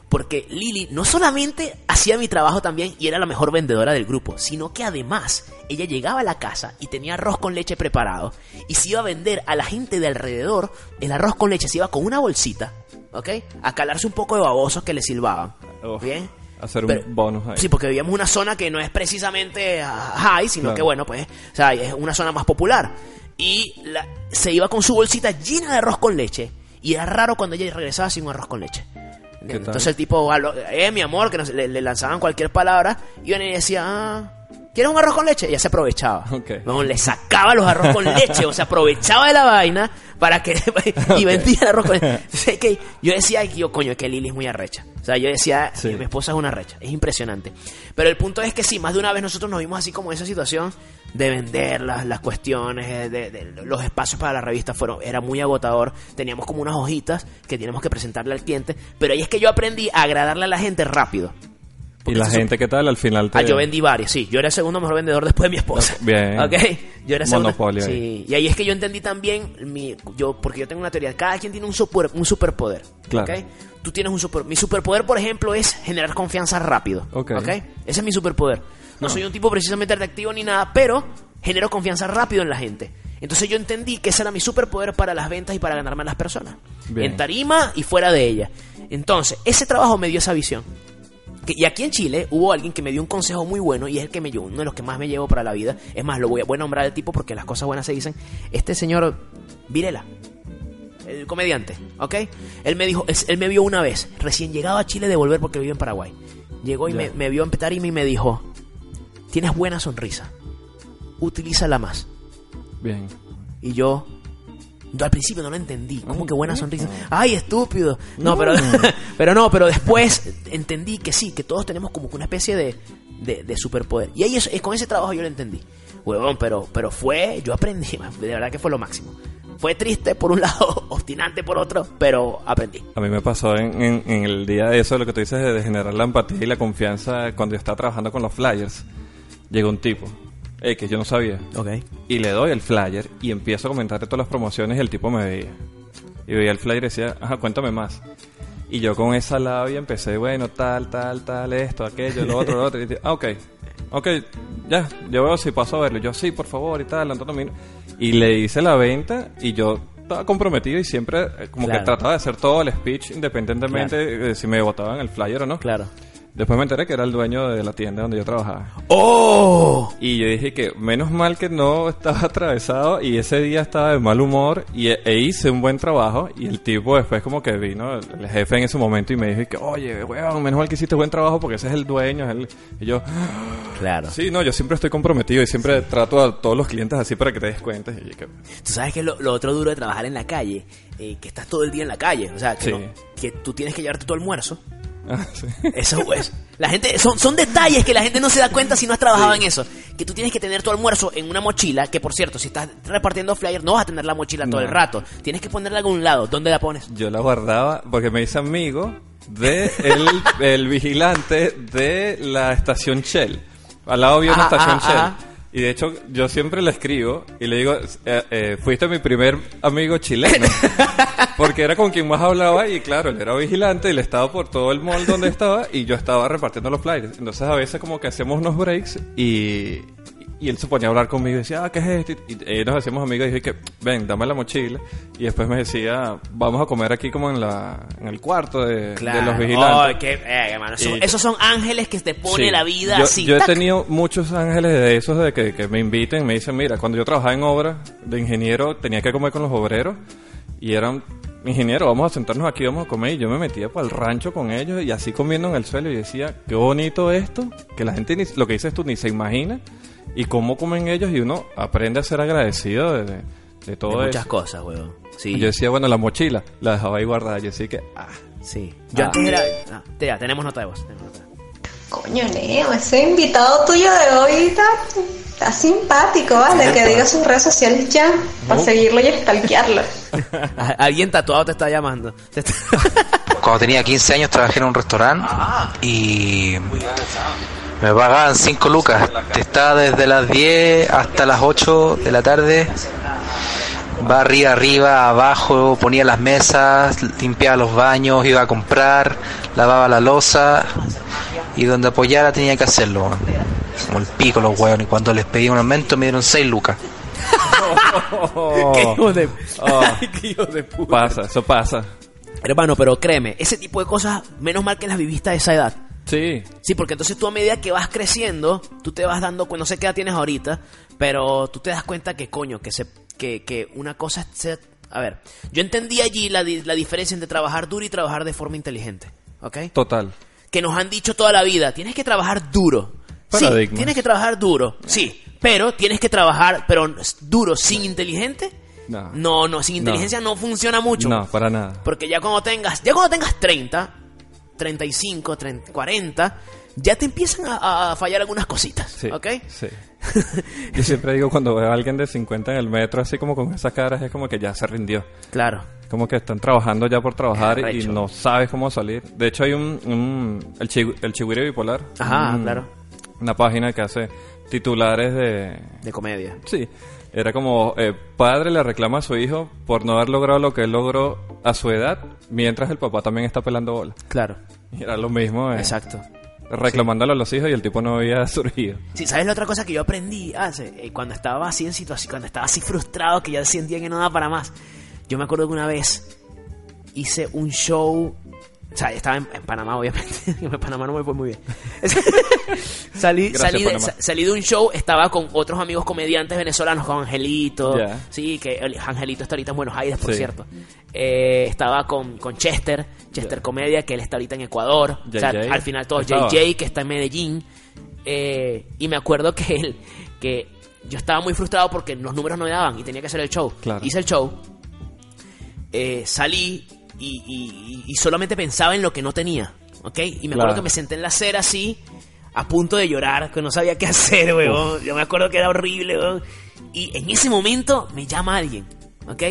Porque Lili no solamente hacía mi trabajo también y era la mejor vendedora del grupo, sino que además ella llegaba a la casa y tenía arroz con leche preparado y se iba a vender a la gente de alrededor el arroz con leche, se iba con una bolsita, ¿ok? A calarse un poco de babosos que le silbaban. Uf, ¿Bien? hacer un Pero- bonus ahí. Sí, porque vivíamos en una zona que no es precisamente ah, high, sino Claro. que bueno, pues, o sea, es una zona más popular. Y la- se iba con su bolsita llena de arroz con leche. Y era raro cuando ella regresaba sin un arroz con leche. Entonces el tipo, "Aló, eh, mi amor, que nos- le, le lanzaban cualquier palabra, y venía y decía, ah, ¿Quieres un arroz con leche? Ella se aprovechaba. Ok. No, le sacaba los arroz con leche, o sea, aprovechaba de la vaina para que y vendía el arroz con leche. Que yo decía, yo coño, que Lili es muy arrecha. O sea, yo decía, Sí. mi esposa es una arrecha, es impresionante. Pero el punto es que sí, más de una vez nosotros nos vimos así como en esa situación de vender las, las cuestiones, eh, de, de- los espacios para la revista fueron era muy agotador. Teníamos como unas hojitas que teníamos que presentarle al cliente, pero ahí es que yo aprendí a agradarle a la gente rápido. Y la gente, ¿qué tal? Al final te... Ah, yo vendí varios, sí. Yo era el segundo mejor vendedor después de mi esposa. Bien. Ok. Yo era segundo. Monopolio ahí. Sí. Y ahí es que yo entendí también mi, yo, porque yo tengo una teoría. Cada quien tiene un super, un superpoder. Claro. Tú tienes un super. Mi superpoder, por ejemplo, es generar confianza rápido. Ok. Ese es mi superpoder. No soy un tipo precisamente reactivo ni nada, pero genero confianza rápido en la gente. Entonces yo entendí que ese era mi superpoder para las ventas y para ganarme a las personas. Bien. En tarima y fuera de ella. Entonces, ese trabajo me dio esa visión. Y aquí en Chile hubo alguien que me dio un consejo muy bueno y es el que me llevó, uno de los que más me llevó para la vida. Es más, lo voy a, voy a nombrar el tipo porque las cosas buenas se dicen. Este señor Virela, el comediante, ¿ok? Él me dijo, él, me vio una vez, recién llegado a Chile de volver porque vive en Paraguay. Llegó y me, me vio en tarima y me dijo, tienes buena sonrisa, utilízala más. Bien. Y yo, yo al principio no lo entendí. ¿Cómo que buena sonrisa? ¡Ay, estúpido! No, pero, pero no, pero después entendí que sí, que todos tenemos como que una especie de, de, de superpoder. Y ahí es, es- con ese trabajo yo lo entendí. Huevón, pero, pero fue, yo aprendí, de verdad que fue lo máximo. Fue triste por un lado, obstinante por otro, pero aprendí. A mí me pasó en, en- en el día de eso, lo que tú dices de, de generar la empatía y la confianza cuando yo estaba trabajando con los flyers. Llegó un tipo, eh, que yo no sabía, Ok. y le doy el flyer y empiezo a comentarle todas las promociones y el tipo me veía. Y veía el flyer y decía, ajá, cuéntame más. Y yo con esa labia empecé, bueno, tal, tal, tal, esto, aquello, lo otro, lo otro. Y dije, ah, ok, ok, ya, yo veo si paso a verlo. Yo, sí, por favor, y tal, Antonio Mino. Y le hice la venta y yo estaba comprometido y siempre eh, como Claro. que trataba de hacer todo el speech independientemente de si me votaban el flyer o no. Claro. Después me enteré que era el dueño de la tienda donde yo trabajaba. ¡Oh! Y yo dije que menos mal que no estaba atravesado y ese día estaba de mal humor y e, e hice un buen trabajo y el tipo después como que vino el, jefe en ese momento y me dijo que oye, weón, menos mal que hiciste buen trabajo porque ese es el dueño. es el-". Y yo, Claro. sí, no, yo siempre estoy comprometido y siempre trato a todos los clientes así para que te des cuenta. Y que, Tú sabes que lo, lo otro duro de trabajar en la calle, eh, que estás todo el día en la calle, o sea, que, Sí. no- que tú tienes que llevarte tu almuerzo. Ah, sí. Eso es. La gente, son, son detalles que la gente no se da cuenta si no has trabajado en eso. Que tú tienes que tener tu almuerzo en una mochila, que por cierto, si estás repartiendo flyers, no vas a tener la mochila todo el rato. Tienes que ponerla a algún lado. ¿Dónde la pones? Yo la guardaba porque me hice amigo de el, el vigilante de la estación Shell. Al lado había una Ajá, estación ajá, Shell. Y de hecho, yo siempre le escribo y le digo, eh, eh, fuiste mi primer amigo chileno. Porque era con quien más hablaba y claro, él era vigilante, él estaba por todo el mall donde estaba y yo estaba repartiendo los flyers. Entonces a veces como que hacíamos unos breaks y, y él se ponía a hablar conmigo y decía, ah, ¿qué es esto? Y, y, nos hacíamos amigos y dije que, ven, dame la mochila. Y después me decía, vamos a comer aquí como en la en el cuarto de, de los vigilantes. Qué- eh, hermano, son- Y- esos son ángeles que te pone Sí. la vida yo, así. Yo he tac. tenido muchos ángeles de esos de que, que me inviten, me dicen, mira, cuando yo trabajaba en obra de ingeniero tenía que comer con los obreros y eran, ingeniero, vamos a sentarnos aquí, vamos a comer y yo me metía para el rancho con ellos y así comiendo en el suelo y decía, qué bonito esto, que la gente, ni, lo que dices tú, ni se imagina y cómo comen ellos y uno aprende a ser agradecido de, de- de todo De eso. muchas cosas, weón. Sí. Yo decía, bueno, la mochila la dejaba ahí guardada, yo decía que, ah, sí. Yo Ah. antes era. ah, ya, tenemos nota de voz. tenemos nota. Coño, Neo, ese invitado tuyo de hoy está, está simpático, ¿vale? Que diga sus redes sociales ya, para seguirlo y stalkearlo. Ah, Alguien tatuado te está llamando. Te está- Cuando tenía 15 años trabajé en un restaurante y me pagaban 5 lucas. Estaba desde las 10 hasta las 8 de la tarde. Barría arriba, abajo, ponía las mesas, limpiaba los baños, iba a comprar, lavaba la losa y donde apoyara tenía que hacerlo. Como el pico los huevos y cuando les pedí un aumento me dieron 6 lucas. Qué hijo de. Oh. Qué hijo de puta. pasa, eso pasa. Hermano, pero créeme, ese tipo de cosas, menos mal que las viviste a esa edad. Sí, Sí, porque entonces tú a medida que vas creciendo, tú te vas dando cuenta, no sé qué edad tienes ahorita, pero tú te das cuenta que coño, que se, que, que una cosa es ser- a ver, yo entendí allí la, la diferencia entre trabajar duro y trabajar de forma inteligente, ¿ok? total. Que nos han dicho toda la vida, tienes que trabajar duro, Sí, tienes que trabajar duro, sí, pero tienes que trabajar, pero duro sin inteligente. No. No, no, sin No. inteligencia no, funciona mucho. No, para nada. Porque ya cuando tengas, ya cuando tengas 30, 35, 30, 40, ya te empiezan a, a fallar algunas cositas, Sí. ¿ok? Sí. Yo siempre digo cuando veo a alguien de 50 en el metro, así como con esas caras, es como que ya se rindió. Claro. Como que están trabajando ya por trabajar y no sabes cómo salir. De hecho, hay un. un- el, chi, el Chigüire Bipolar. Ajá, un- claro. Una página que hace titulares de. De comedia. Sí. Era como: eh, padre le reclama a su hijo por no haber logrado lo que él logró a su edad, mientras el papá también está pelando bola. Claro. Y era lo mismo. eh, Exacto. Reclamándolo a los hijos y el tipo no había surgido. Sí, ¿sabes la otra cosa que yo aprendí hace? Eh, cuando estaba así en situación, cuando estaba así frustrado que ya sentía que no daba para más. Yo me acuerdo que una vez hice un show. O sea, estaba en, en Panamá, obviamente. En Panamá no me fue muy bien. salí, Gracias, salí, de, salí de un show, estaba con otros amigos comediantes venezolanos, con Angelito. Sí, que el- Angelito está ahorita en Buenos Aires, por Sí. cierto. Eh, estaba con, con Chester, Chester Comedia, que él está ahorita en Ecuador. O sea, al final todo Estaba. JJ, que está en Medellín. Eh, y me acuerdo que él, que yo estaba muy frustrado porque los números no me daban y tenía que hacer el show. Claro. Hice el show, eh, salí y, y- y solamente pensaba en lo que no tenía, ¿ok? Y me Claro. acuerdo que me senté en la acera así, a punto de llorar, que no sabía qué hacer, weón. Yo me acuerdo que era horrible, weón. Y en ese momento me llama alguien, ¿ok?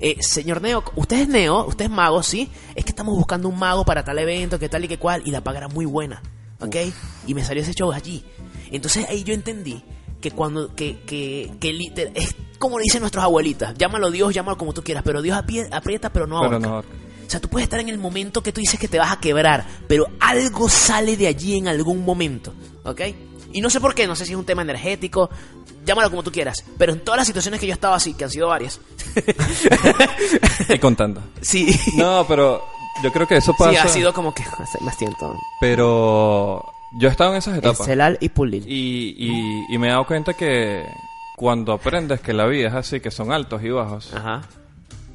Eh, señor Neo, usted es Neo, usted es mago, ¿sí? Es que estamos buscando un mago para tal evento, que tal y que cual, y la paga era muy buena, ¿ok? Y me salió ese show allí. Entonces ahí yo entendí que cuando, que, que, que liter- es como dicen nuestras abuelitas, llámalo Dios, llámalo como tú quieras, pero Dios aprieta, pero no Pero ahorca. no ahorca. O sea, tú puedes estar en el momento que tú dices que te vas a quebrar, pero algo sale de allí en algún momento, ¿ok? Y no sé por qué, no sé si es un tema energético, llámalo como tú quieras, pero en todas las situaciones que yo estaba así, que han sido varias, Y contando. sí, No, pero yo creo que eso pasa. sí, ha sido como que me siento. Pero yo he estado en esas El etapas. Celal y Pulil. Y, y, y me he dado cuenta que cuando aprendes que la vida es así, que son altos y bajos, Ajá.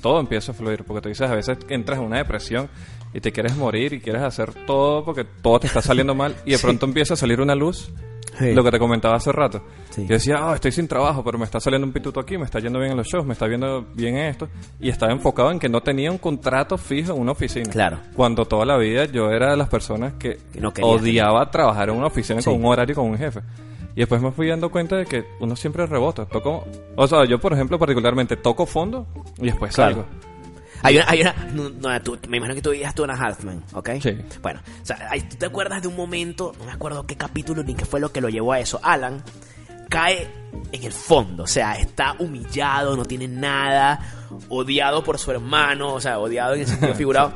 Todo empieza a fluir. Porque tú dices, a veces entras en una depresión y te quieres morir y quieres hacer todo porque todo te está saliendo mal y de pronto empieza a salir una luz. Sí. Lo que te comentaba hace rato. Sí. Yo decía, "Ah, estoy sin trabajo, pero me está saliendo un pituto aquí, me está yendo bien en los shows, me está viendo bien esto. Y estaba enfocado en que no tenía un contrato fijo en una oficina. Claro. Cuando toda la vida yo era de las personas que, Que no odiaba trabajar en una oficina Sí. con un horario con un jefe. Y después me fui dando cuenta de que uno siempre rebota. Toco, o sea, yo por ejemplo particularmente toco fondo y después Claro. salgo. Hay una, hay una, no, no, tú- me imagino que tú veías tú una Halfman, ¿ok? Sí. Bueno, o sea, tú te acuerdas de un momento, no me acuerdo qué capítulo ni qué fue lo que lo llevó a eso. Alan cae en el fondo, o sea, está humillado, no tiene nada, odiado por su hermano, o sea, odiado en el sentido figurado.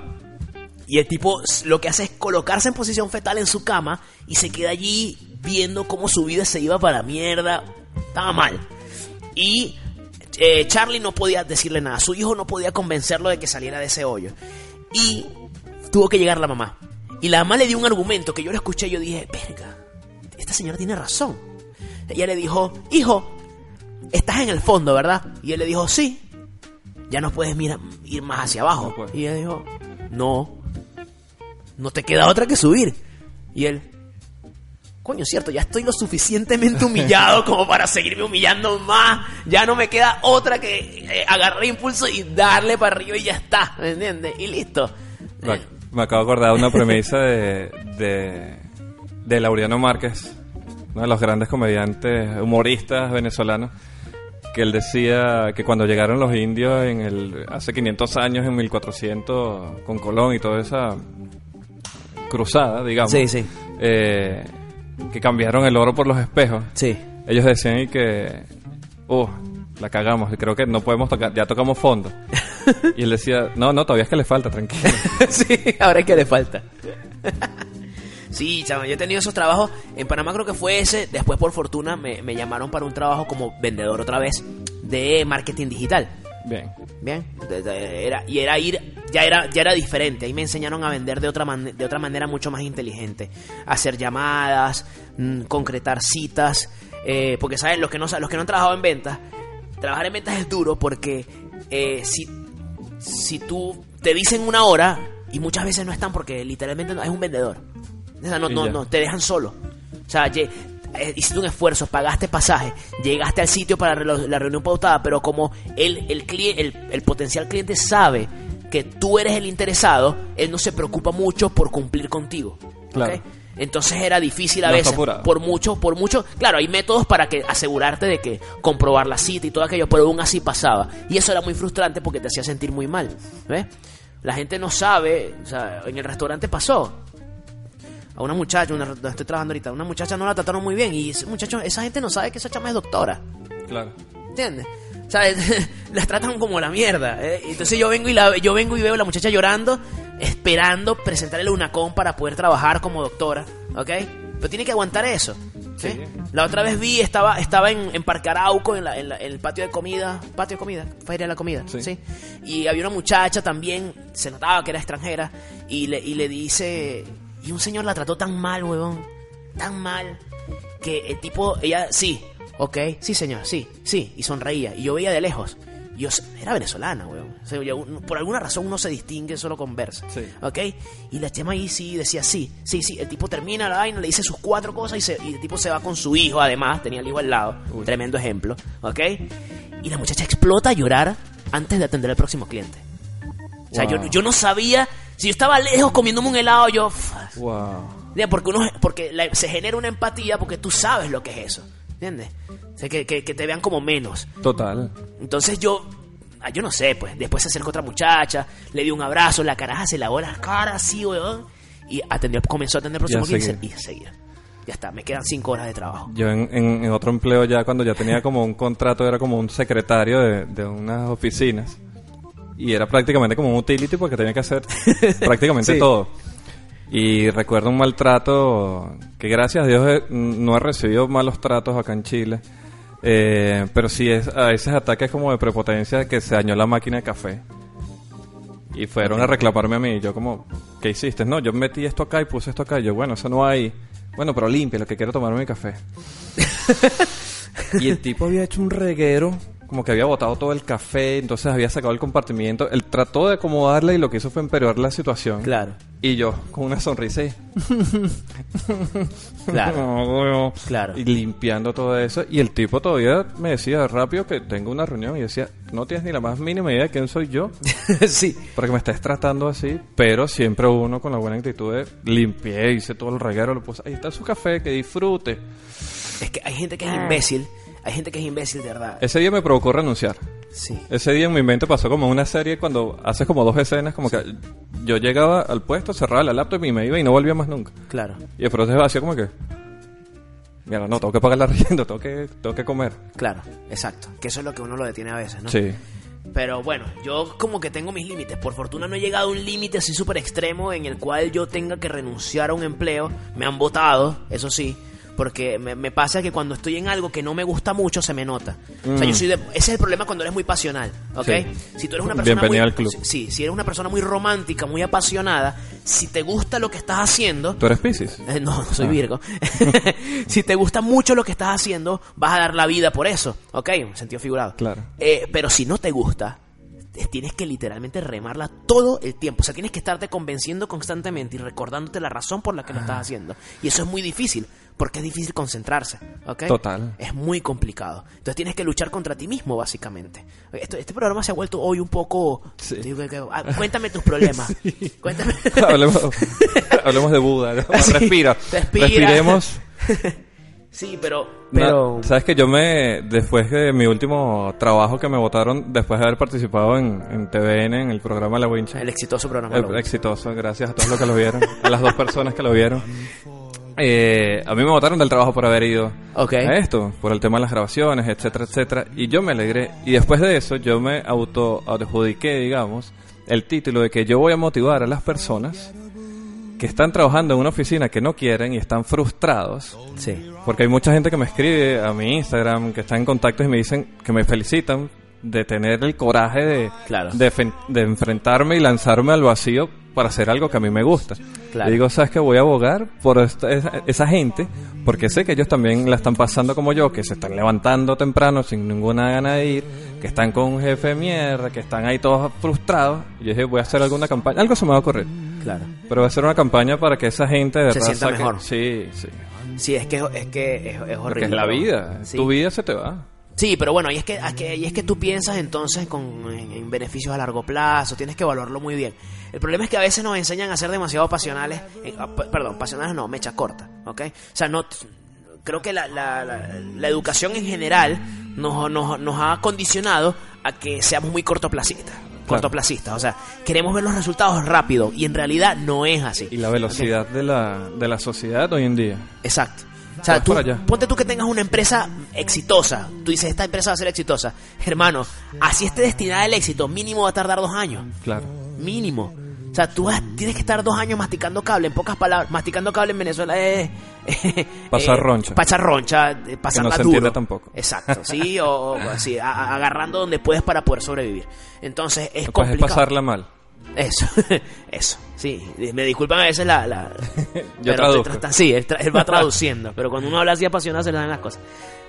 Y el tipo lo que hace es colocarse en posición fetal en su cama y se queda allí viendo cómo su vida se iba para mierda. Estaba mal. Y eh, Charlie no podía decirle nada. Su hijo no podía convencerlo de que saliera de ese hoyo. Y tuvo que llegar la mamá. Y la mamá le dio un argumento que yo lo escuché y yo dije, verga, esta señora tiene razón. Ella le dijo, hijo, estás en el fondo, ¿verdad? Y él le dijo, sí. Ya no puedes mira- ir más hacia abajo. No y ella dijo, no. No te queda otra que subir. Y él, coño, cierto, ya estoy lo suficientemente humillado como para seguirme humillando más. Ya no me queda otra que eh, agarrar impulso y darle para arriba y ya está, ¿me entiendes? Y listo. Me, me acabo de acordar de una premisa de, de, de Laureano Márquez, uno de los grandes comediantes, humoristas venezolanos, que él decía que cuando llegaron los indios en el, hace 500 años, en 1400, con Colón y toda esa cruzada, digamos, Sí, sí. eh, que cambiaron el oro por los espejos. Sí. Ellos decían y que, uh, la cagamos, creo que no podemos tocar, ya tocamos fondo. Y él decía, no, no, todavía es que le falta, tranquilo. sí, ahora es que le falta. sí, chaval, yo he tenido esos trabajos. En Panamá creo que fue ese. Después, por fortuna, me, me llamaron para un trabajo como vendedor otra vez de marketing digital. Bien. Bien, era, y era ir, ya era, ya era diferente. Ahí me enseñaron a vender de otra, man- de otra manera mucho más inteligente. Hacer llamadas, mm, concretar citas. eh, porque, ¿sabes? Los que, no, los que no han trabajado en ventas, trabajar en ventas es duro porque eh, si, si tú te dicen una hora y muchas veces no están porque literalmente no, es un vendedor. O sea, no, no, no, te dejan solo. O sea, ye- hiciste un esfuerzo, pagaste pasaje, llegaste al sitio para la, reunión pautada, pero como el, el, cli- el, el potencial cliente sabe que tú eres el interesado, él no se preocupa mucho por cumplir contigo. Entonces era difícil a No veces, por mucho, por mucho, claro, hay métodos para que asegurarte de que comprobar la cita y todo aquello, pero aún así pasaba. Y eso era muy frustrante porque te hacía sentir muy mal. ¿Ves? La gente no sabe, o sea, en el restaurante pasó. A una muchacha, una, donde estoy trabajando ahorita, una muchacha no la trataron muy bien y ese muchacho, esa gente no sabe que esa chama es doctora. Claro. ¿Entiendes? O sea, las tratan como la mierda. ¿eh? Entonces yo vengo y la, yo vengo y veo a la muchacha llorando, esperando presentarle una con para poder trabajar como doctora, ¿ok? Pero tiene que aguantar eso. ¿sí? La otra vez vi, estaba, estaba en, en Parque Arauco, en, la- en la- en el patio de comida, patio de comida, feria de la comida, Sí. ¿sí? Y había una muchacha también, se notaba que era extranjera, y le, y le dice, y un señor la trató tan mal, huevón, tan mal, que el tipo, ella, sí, ok, sí señor, sí, sí, y sonreía, y yo veía de lejos, y yo, era venezolana, weón, O sea, yo- por alguna razón uno se distingue, solo conversa, Sí. ok, y la chama ahí sí decía sí, sí, sí, el tipo termina la vaina, le dice sus cuatro cosas, y, se- y el tipo se va con su hijo, además, tenía el hijo al lado, Uy. tremendo ejemplo, ok, y la muchacha explota a llorar antes de atender al próximo cliente. O sea, yo, Wow. yo no sabía, si yo estaba lejos comiéndome un helado, yo... Wow. Porque, uno, porque la- se genera una empatía porque tú sabes lo que es eso. ¿Entiendes? O sea, que, que- que te vean como menos. Total. Entonces yo, ah, yo no sé, pues. Después se acercó otra muchacha, le dio un abrazo, la caraja se lavó la cara así, weón. Y atendió, comenzó a atender el próximo Ya 15 seguía. y seguía. Ya está, me quedan cinco horas de trabajo. Yo en, en- en otro empleo ya cuando ya tenía como un contrato era como un secretario de, de unas oficinas y era prácticamente como un utility porque tenía que hacer prácticamente Sí. todo. Y recuerdo un maltrato que gracias a Dios eh, no he recibido malos tratos acá en Chile. Eh, pero sí es a veces ataques como de prepotencia que se dañó la máquina de café. Y fueron a reclamarme a mí. Yo como, ¿qué hiciste? No, yo metí esto acá y puse esto acá. Y yo, bueno, eso no hay. Bueno, pero limpia, lo que quiero tomarme mi café. y el tipo había hecho un reguero, como que había botado todo el café, entonces había sacado el compartimiento. Él trató de acomodarla y lo que hizo fue empeorar la situación. Claro. Y yo, con una sonrisa y... Claro. No. Claro. Y limpiando todo eso. Y el tipo todavía me decía rápido que tengo una reunión. Y decía, no tienes ni la más mínima idea de quién soy yo sí. para que me estés tratando así. Pero siempre uno con la buena actitud de limpié, hice todo el reguero, lo puse. Ahí está su café, que disfrute. Es que hay gente que es imbécil. Hay gente que es imbécil, de verdad. Ese día me provocó renunciar. Sí. Ese día en mi mente pasó como una serie cuando haces como dos escenas, como que yo llegaba al puesto, cerraba la laptop y me iba y no volvía más nunca. Claro. Y el proceso hacía como que, mira, no, tengo que pagar la arriendo, tengo que, tengo que comer. Claro. Exacto. Que eso es lo que uno lo detiene a veces, ¿no? Sí. Pero bueno, yo como que tengo mis límites. Por fortuna no he llegado a un límite así súper extremo en el cual yo tenga que renunciar a un empleo. Me han votado, eso sí. Porque me, me pasa que cuando estoy en algo que no me gusta mucho, se me nota. O sea, yo soy de- ese es el problema cuando eres muy pasional, ¿ok? Sí. Si tú eres una persona Bienvenida muy... al club. Sí, si eres una persona muy romántica, muy apasionada, si te gusta lo que estás haciendo... ¿Tú eres Pisces? Eh, No, no soy Ah. Virgo. si te gusta mucho lo que estás haciendo, vas a dar la vida por eso, ¿ok? En sentido figurado. Claro. Eh, pero si no te gusta, tienes que literalmente remarla todo el tiempo. O sea, tienes que estarte convenciendo constantemente y recordándote la razón por la que lo Ah. estás haciendo. Y eso es muy difícil, porque es difícil concentrarse, ¿ok? Total. Es muy complicado. Entonces tienes que luchar contra ti mismo, básicamente. Esto- este programa se ha vuelto hoy un poco... Sí. digo que- ah, cuéntame tus problemas. Cuéntame... hablemos, hablemos de Buda. ¿no? Sí. Respira. Respira. Respiremos. sí, pero... Na- pero... Sabes que yo me, después de mi último trabajo que me votaron, después de haber participado en, en TVN, en el programa La Wincha, El exitoso programa. Vi. exitoso, gracias a todos los que lo vieron, a las dos personas que lo vieron. Eh, a mí me votaron del trabajo por haber ido a esto, por el tema de las grabaciones, etcétera, etcétera. Y yo me alegré. Y después de eso, yo me auto adjudiqué, digamos, el título de que yo voy a motivar a las personas que están trabajando en una oficina que no quieren y están frustrados. Sí. Porque hay mucha gente que me escribe a mi Instagram, que está en contacto y me dicen que me felicitan de tener el coraje de, Claro. de enfrentarme y lanzarme al vacío para hacer algo que a mí me gusta. Claro. Y digo, ¿sabes que Voy a abogar por esta- esa, esa gente, porque sé que ellos también la están pasando como yo, que se están levantando temprano sin ninguna gana de ir, que están con un jefe de mierda, que están ahí todos frustrados. Y yo dije, voy a hacer alguna campaña. Algo se me va a ocurrir. Claro. Pero va a ser una campaña para que esa gente de Se verdad sienta mejor. Sí, sí. Sí, es que es, que es, es horrible. Porque es la vida. Sí. Tu vida se te va. Sí, pero bueno, y es que, es que, y es que tú piensas entonces con, en, en beneficios a largo plazo, tienes que evaluarlo muy bien. El problema es que a veces nos enseñan a ser demasiado pasionales, eh, ah, perdón, pasionales no, mecha corta, ¿ok? O sea, no, creo que la, la, la, la educación en general nos, nos, nos ha condicionado a que seamos muy cortoplacistas. Cortoplacistas, o sea, queremos ver los resultados rápido y en realidad no es así. Y la velocidad de, la, de la sociedad hoy en día. Exacto. O sea, Vas tú, ponte tú que tengas una empresa exitosa. Tú dices, esta empresa va a ser exitosa. Hermano, así esté destinada al éxito, mínimo va a tardar dos años. Claro. Mínimo. O sea, tú vas- tienes que estar dos años masticando cable. En pocas palabras, masticando cable en Venezuela es... Pasar roncha. Pasar roncha, eh, pasarla no se duro. tampoco. Exacto, sí, o, o así, a- agarrando donde puedes para poder sobrevivir. Entonces es complicado. pasarla mal. Eso, eso, sí. Me disculpan a veces la... la Yo pero traduzco. sí, él, tra- él va traduciendo, pero cuando uno habla así apasionado se le dan las cosas.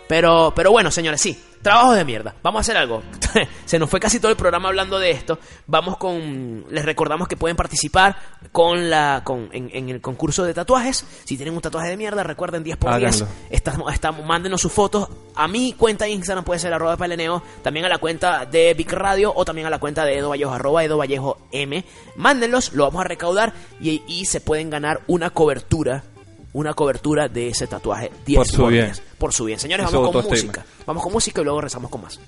Pero, pero bueno, señores, sí, trabajos de mierda. Vamos a hacer algo. se nos fue casi todo el programa hablando de esto. Vamos con, les recordamos que pueden participar con la, con, en, en el concurso de tatuajes. Si tienen un tatuaje de mierda, recuerden 10 por 10. Háganlo. Estamos, estamos, mándenos sus fotos a mi cuenta de Instagram, puede ser arroba paleneo, también a la cuenta de Big Radio o también a la cuenta de Edo Vallejo, arroba Edo Vallejo M. Mándenlos, lo vamos a recaudar y, y se pueden ganar una cobertura, una cobertura de ese tatuaje 10 Por su bien. 10. Por su bien. Señores, vamos con música. Vamos con música y luego rezamos con más.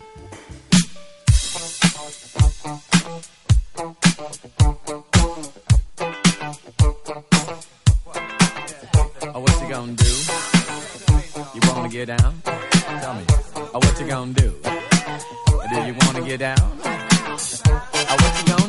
Oh, what you gonna do? You wanna get down? Tell me. Oh, what you gonna do? Do you wanna get down? Oh, what you gonna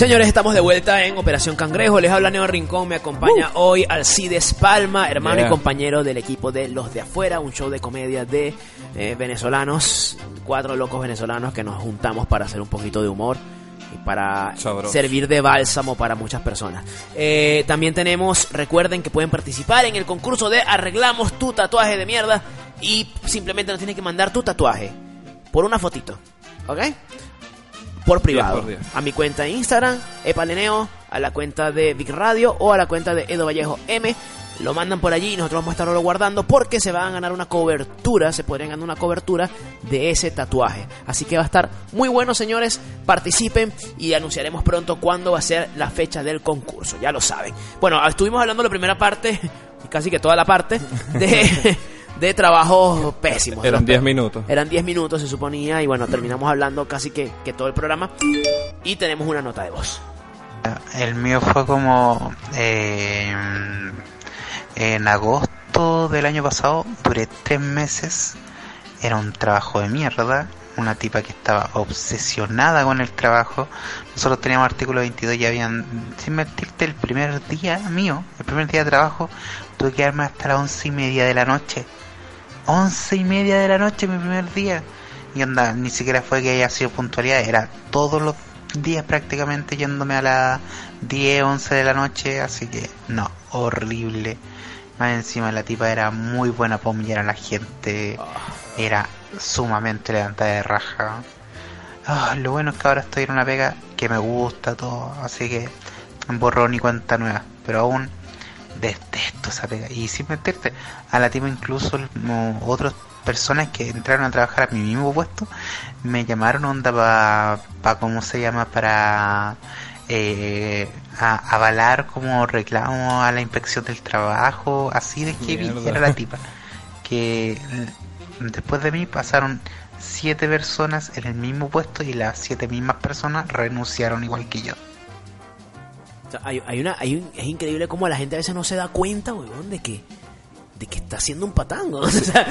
Señores, estamos de vuelta en Operación Cangrejo. Les habla Neo Rincón. Me acompaña hoy Alcides Palma, hermano Yeah. y compañero del equipo de Los de Afuera, un show de comedia de eh, venezolanos, cuatro locos venezolanos que nos juntamos para hacer un poquito de humor y para servir de bálsamo para muchas personas. Eh, también tenemos, recuerden que pueden participar en el concurso de Arreglamos tu tatuaje de mierda y simplemente nos tienes que mandar tu tatuaje por una fotito, ¿ok? Por privado. por. A mi cuenta de Instagram, Epaleneo, a la cuenta de Big Radio o a la cuenta de Edo Vallejo M. Lo mandan por allí y nosotros vamos a estarlo guardando porque se van a ganar una cobertura, se podrían ganar una cobertura de ese tatuaje. Así que va a estar muy bueno, señores. Participen y anunciaremos pronto cuándo va a ser la fecha del concurso. Ya lo saben. Bueno, estuvimos hablando la primera parte, y casi que toda la parte, de, de trabajos pésimos. Eran Los 10 pe- minutos. eran 10 minutos, se suponía, y bueno, terminamos hablando casi que, que todo el programa. Y tenemos una nota de voz. El mío fue como eh, en agosto del año pasado, duré tres meses, era un trabajo de mierda, una tipa que estaba obsesionada con el trabajo. Nosotros teníamos artículo 22 y habían, sin mentirte, el primer día mío, el primer día de trabajo, tuve que quedarme hasta las once y media de la noche. Once y media de la noche mi primer día. Y onda, ni siquiera fue que haya sido puntualidad, era todos los días prácticamente yéndome a las 10, 11 de la noche, así que no, horrible. Más encima la tipa era muy buena para humillar a la gente, era sumamente levantada de raja. Ah, lo bueno es que ahora estoy en una pega que me gusta todo, así que borrón y cuenta nueva, pero aún detesto esa pega. Y sin mentirte, a la tipa incluso como otras personas que entraron a trabajar a mi mismo puesto me llamaron onda para, pa, ¿cómo se llama? Para eh, a- avalar como reclamo a la inspección del trabajo, así de que era la tipa. Que después de mí pasaron siete personas en el mismo puesto y las siete mismas personas renunciaron igual que yo. O sea, hay, hay una, hay un- es increíble cómo la gente a veces no se da cuenta, weón, de que, de que está haciendo un patán, weón. O sea,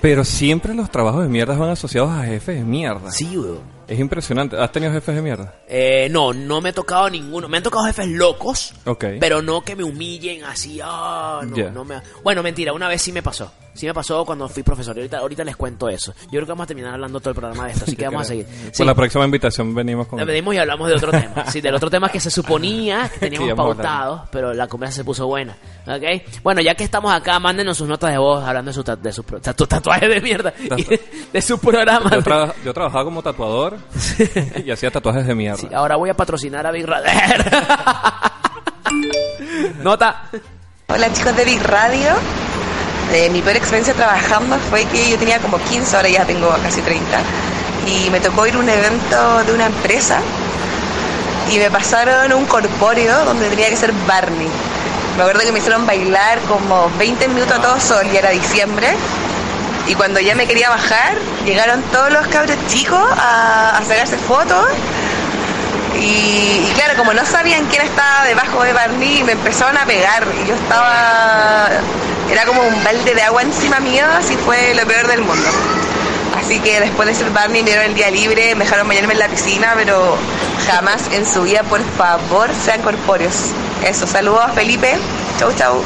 Pero siempre los trabajos de mierda van asociados a jefes de mierda. sí, weón. Es impresionante. ¿Has tenido jefes de mierda? Eh, no, no me he tocado ninguno. Me han tocado jefes locos, Ok. pero no que me humillen así. Ah, no, no me... Bueno, mentira, una vez sí me pasó. Sí me pasó cuando fui profesor. Y ahorita, ahorita les cuento eso. Yo creo que vamos a terminar hablando todo el programa de esto, así que vamos a seguir. Sí. la próxima invitación venimos con... Le pedimos y hablamos de otro tema. Sí, del otro tema que se suponía que teníamos pautado, pero la conversa se puso buena. ¿Ok? Bueno, ya que estamos acá, mándenos sus notas de voz hablando de su, ta- de su pro- tatu- tatuaje de mierda y de, de su programa. Yo, tra- yo trabajaba como tatuador y hacía tatuajes de mierda. Sí, ahora voy a patrocinar a Big Radar. Nota. Hola chicos de Big Radio. Eh, mi peor experiencia trabajando fue que yo tenía como 15, ahora ya tengo casi 30. Y me tocó ir a un evento de una empresa y me pasaron un corpóreo donde tenía que ser Barney. Me acuerdo que me hicieron bailar como 20 minutos a todo sol y era diciembre. Y cuando ya me quería bajar, llegaron todos los cabros chicos a, a sacarse fotos. Y, claro, como no sabían quién estaba debajo de Barney, me empezaron a pegar. Y yo estaba. Era como un balde de agua encima mío, así fue lo peor del mundo. Así que después de ser Barney me dieron el día libre, me dejaron bañarme en la piscina, pero jamás en su vida, por favor, sean corpóreos. Eso, saludos Felipe. Chau, chau.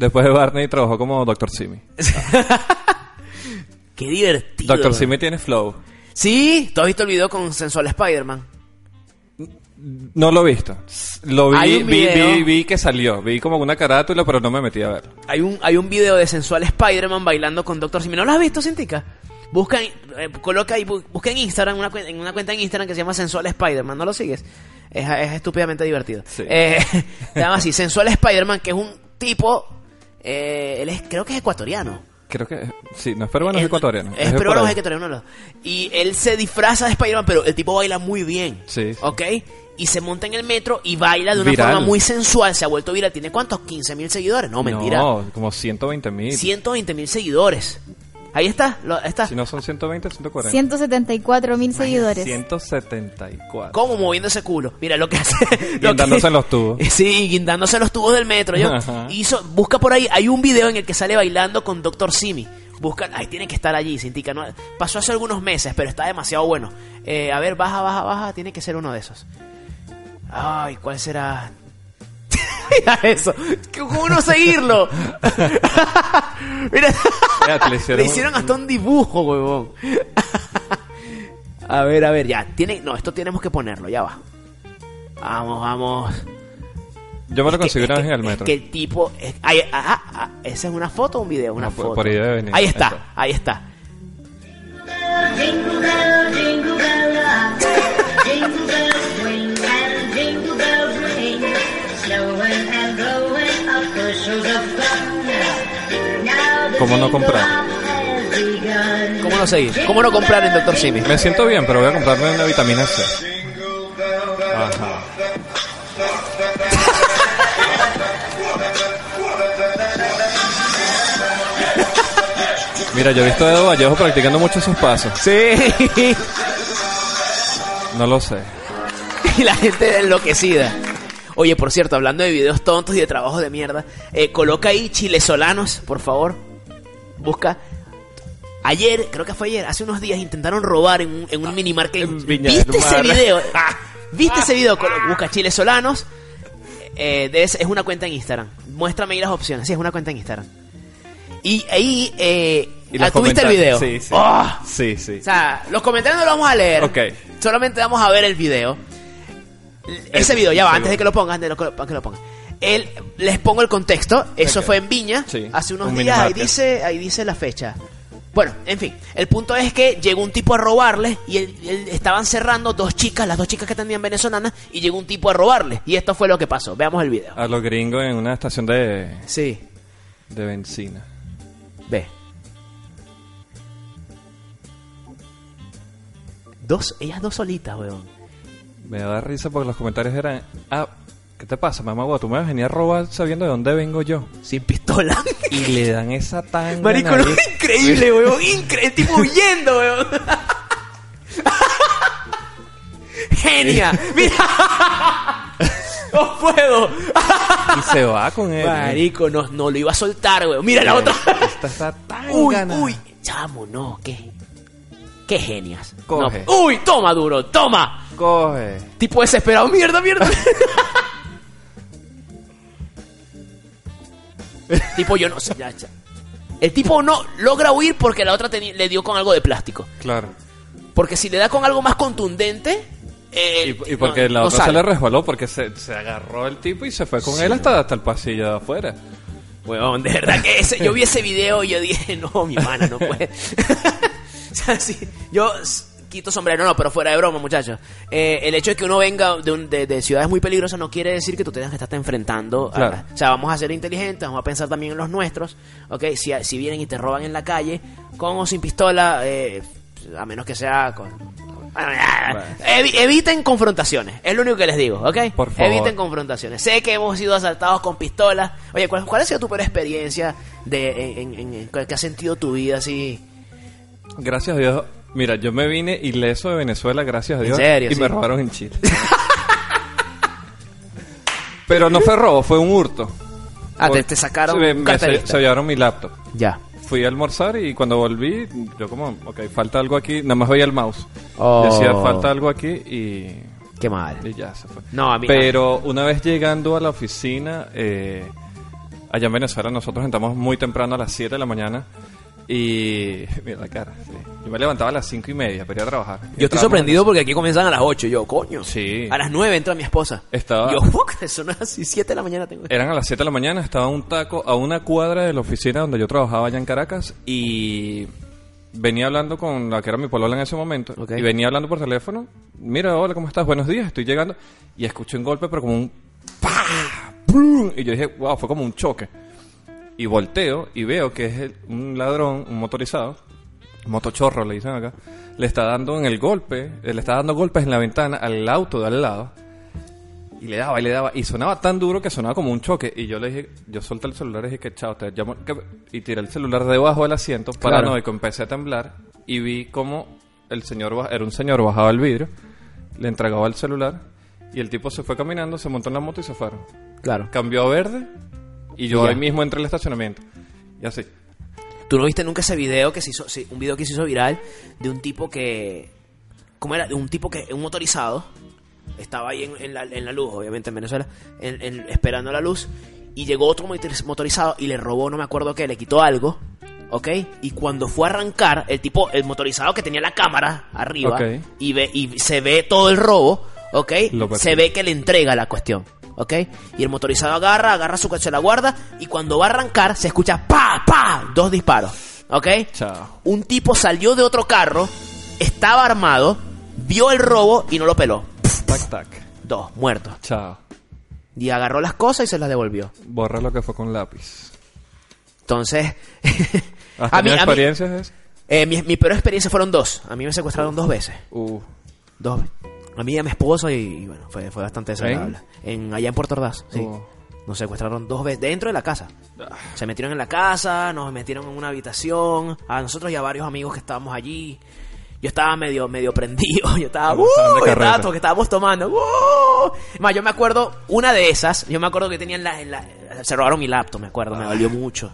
Después de Barney trabajó como Dr. Simi. Qué divertido. Dr. Simi tiene flow. Sí, ¿tú has visto el video con Sensual Spider-Man? No lo he visto. Lo vi, vi, vi, vi que salió. Vi como una carátula, pero no me metí a ver. Hay un, hay un video de Sensual Spider-Man bailando con Doctor Simi. ¿No lo has visto, Cintica? Busca, en- eh, coloca bu- busca en Instagram, una, en una cuenta en Instagram que se llama Sensual Spider-Man. ¿No lo sigues? Es, es estúpidamente divertido. Sí. Eh, se llama así, Sensual Spider-Man, que es un tipo... eh, él es, creo que es ecuatoriano. Creo que... Sí, no es peruano, es, ecuatoriano. Es por peruano es ecuatoriano. Y él se disfraza de Spider-Man, pero el tipo baila muy bien. Sí, sí. ¿Ok? Y se monta en el metro y baila de una Viral. forma muy sensual. Se ha vuelto viral. ¿Tiene cuántos? 15 mil seguidores. No, mentira. No, como 120 mil. 120 mil seguidores. Ahí está. Lo, está. Si no son 120, 140. 174 mil seguidores. 174. ¿Cómo moviendo ese culo? Mira lo que hace. lo Guindándose que- en los tubos. Sí, guindándose los tubos del metro. Yo hizo, busca por ahí. Hay un video en el que sale bailando con Dr. Simi. Busca, ahí tiene que estar allí, Cintica. No, pasó hace algunos meses, pero está demasiado bueno. Eh, a ver, baja, baja, baja. Tiene que ser uno de esos. Ay, ¿cuál será? Mira eso. ¿Cómo no seguirlo? Mira. Fíjate, le Le hicieron- hasta un dibujo, huevón. A ver, a ver, ya. Tiene... No, esto tenemos que ponerlo, ya va. Vamos, vamos. Yo me lo conseguí Es una vez en el es metro. que el tipo. es- ahí- ah, ah, ah, ¿Esa es una foto o un video? Una No, foto. por ahí debe venir. Ahí Ahí está, está. ahí está. ¿Cómo no comprar? ¿Cómo no seguir? ¿Cómo no comprar en Dr. Simi? Me siento bien, pero voy a comprarme una vitamina C. Ajá. Mira, yo he visto a Edo Vallejo practicando mucho esos pasos. Sí. No lo sé. y la gente enloquecida. Oye, por cierto, hablando de videos tontos y de trabajos de mierda, eh, coloca ahí chilesolanos, por favor. Busca. Ayer, creo que fue ayer, hace unos días intentaron robar en un, en un minimarket. En Viña del ¿Viste ese video? Ah, ¿Viste ese video? Busca chilesolanos. Eh, de ese- es una cuenta en Instagram. Muéstrame ahí las opciones. Sí, es una cuenta en Instagram. Y ahí, eh, Y ah, ¿tuviste el video? comentarios. Sí, sí. ¡Ah! Sí, sí. O sea, los comentarios no los vamos a leer. Ok. Solamente vamos a ver el video. Ese video, ya va, antes de que lo pongan, antes de que lo pongan. Él, les pongo el contexto. Eso Ok. fue en Viña, Sí, hace unos un días. Ahí dice, ahí dice la fecha. Bueno, en fin, el punto es que llegó un tipo a robarles y él- él- estaban cerrando dos chicas, las dos chicas que atendían venezolanas, y llegó un tipo a robarles. Y esto fue lo que pasó. Veamos el video. A los gringos en una estación de, Sí, de benzina. ve. Dos, ellas dos solitas, weón. Me da risa porque los comentarios eran... Ah, ¿qué te pasa, mamá? Tú me vas a venir a robar sabiendo de dónde vengo yo. Sin pistola. Y le dan esa tan... Marico, no, increíble, weón. Increíble. Tipo huyendo, weón. Genia. Mira. No puedo. Y se va con él. ¿eh? Marico, no, no lo iba a soltar, weón. Mira la otra. Esta está tan Uy, ganada. uy. Chamo, no. Qué. Qué genias. Coge. No. Uy, toma, duro. Toma. Coge. Tipo desesperado. Mierda, mierda. tipo, yo no sé. ya, ya. El tipo no logra huir porque la otra le dio con algo de plástico. Claro. Porque si le da con algo más contundente. eh, Y, y porque no- la no otra se le resbaló porque se, se agarró el tipo y se fue con él hasta, hasta el pasillo de afuera. Weón, de verdad que ese- yo vi ese video y yo dije, no, mi mana, no puede. o sea, sí, yo quito sombrero, no, pero fuera de broma, muchachos. Eh, el hecho de que uno venga de, un- de- de ciudades muy peligrosas no quiere decir que tú tengas que estarte enfrentando. a- o sea, vamos a ser inteligentes, vamos a pensar también en los nuestros. Ok, si, si vienen y te roban en la calle, con o sin pistola, eh, a menos que sea con. bueno, eviten confrontaciones, es lo único que les digo, ¿ok? Por favor. Eviten confrontaciones. Sé que hemos sido asaltados con pistolas. Oye, ¿cuál, cuál ha sido tu peor experiencia de, en, en- en- que has sentido tu vida así? Gracias a Dios. Mira, yo me vine ileso de Venezuela, gracias a ¿En Dios. serio? Y Sí. me robaron en Chile. Pero no fue robo, fue un hurto. Ah, te, sacaron se, un me- se, carterista. se llevaron mi laptop. Ya. Fui a almorzar y cuando volví, yo como, ok, falta algo aquí. Nada más veía el mouse. Oh. Decía, falta algo aquí y... Qué mal. Y ya se fue. No, a mí Pero una vez llegando a la oficina, eh, allá en Venezuela nosotros entramos muy temprano a las 7 de la mañana y... Mira la cara, sí. Yo me levantaba a las 5 y media para ir a trabajar. Yo estoy sorprendido porque aquí comienzan a las 8. Yo, coño. Sí. A las 9 entra mi esposa. Estaba- Yo, fuck, eso no es así. 7 de la mañana tengo. Eran a las 7 de la mañana, estaba un taco a una cuadra de la oficina donde yo trabajaba allá en Caracas y venía hablando con la que era mi polola en ese momento Ok. y venía hablando por teléfono. Mira, hola, ¿cómo estás? Buenos días, estoy llegando. Y escuché un golpe, pero como un... ¡pah! ¡pum! Y yo dije, wow, fue como un choque. Y volteo y veo que es el- un ladrón, un motorizado, motochorro le dicen acá, le está dando en el golpe, eh, le está dando golpes en la ventana al auto de al lado. Y le daba y le daba. Y sonaba tan duro que sonaba como un choque. Y yo le dije, yo solté el celular y dije que chao, te llamo. Y tiré el celular debajo del asiento, Claro. paranoico, empecé a temblar. Y vi como el señor, era un señor, bajaba el vidrio, le entregaba el celular. Y el tipo se fue caminando, se montó en la moto y se fueron. Claro. Cambió a verde. Y yo ahí mismo entré al estacionamiento. Y así. ¿Tú no viste nunca ese video que se hizo, sí, un video que se hizo viral de un tipo que, ¿cómo era? De un tipo que, un motorizado, Estaba ahí en, en la, en la luz, obviamente en Venezuela, en- esperando la luz. Y llegó otro motoriz- motorizado y le robó, no me acuerdo qué, le quitó algo. ¿Ok? Y cuando fue a arrancar, el tipo, el motorizado que tenía la cámara arriba Ok. y, ve, y se ve todo el robo, ¿ok? Se ve que le entrega la cuestión, ¿ok? Y el motorizado agarra, agarra su coche, la guarda y cuando va a arrancar se escucha ¡pa! ¡pa! Dos disparos, ¿ok? Chao. Un tipo salió de otro carro, estaba armado, vio el robo y no lo peló. Tac, tac. Dos, muertos. Chao. Y agarró las cosas y se las devolvió. Borra lo que fue con lápiz. Entonces, ¿Has a mí, tenido a mí- experiencias eso? eh, mi, mi peor experiencia fueron dos. A mí me secuestraron dos veces. Uh, Dos. A mí y a mi esposo y, y bueno, fue, fue bastante desagradable. En, allá en Puerto Ordaz, sí. Oh. Nos secuestraron dos veces dentro de la casa. Se metieron en la casa, nos metieron en una habitación. A nosotros y a varios amigos que estábamos allí. Yo estaba medio, medio prendido. Yo estaba, ¡uh! Yo estaba- porque estábamos tomando. ¡uh! Más, yo me acuerdo, una de esas, yo me acuerdo que tenían la, la- se robaron mi laptop, me acuerdo, me dolió mucho.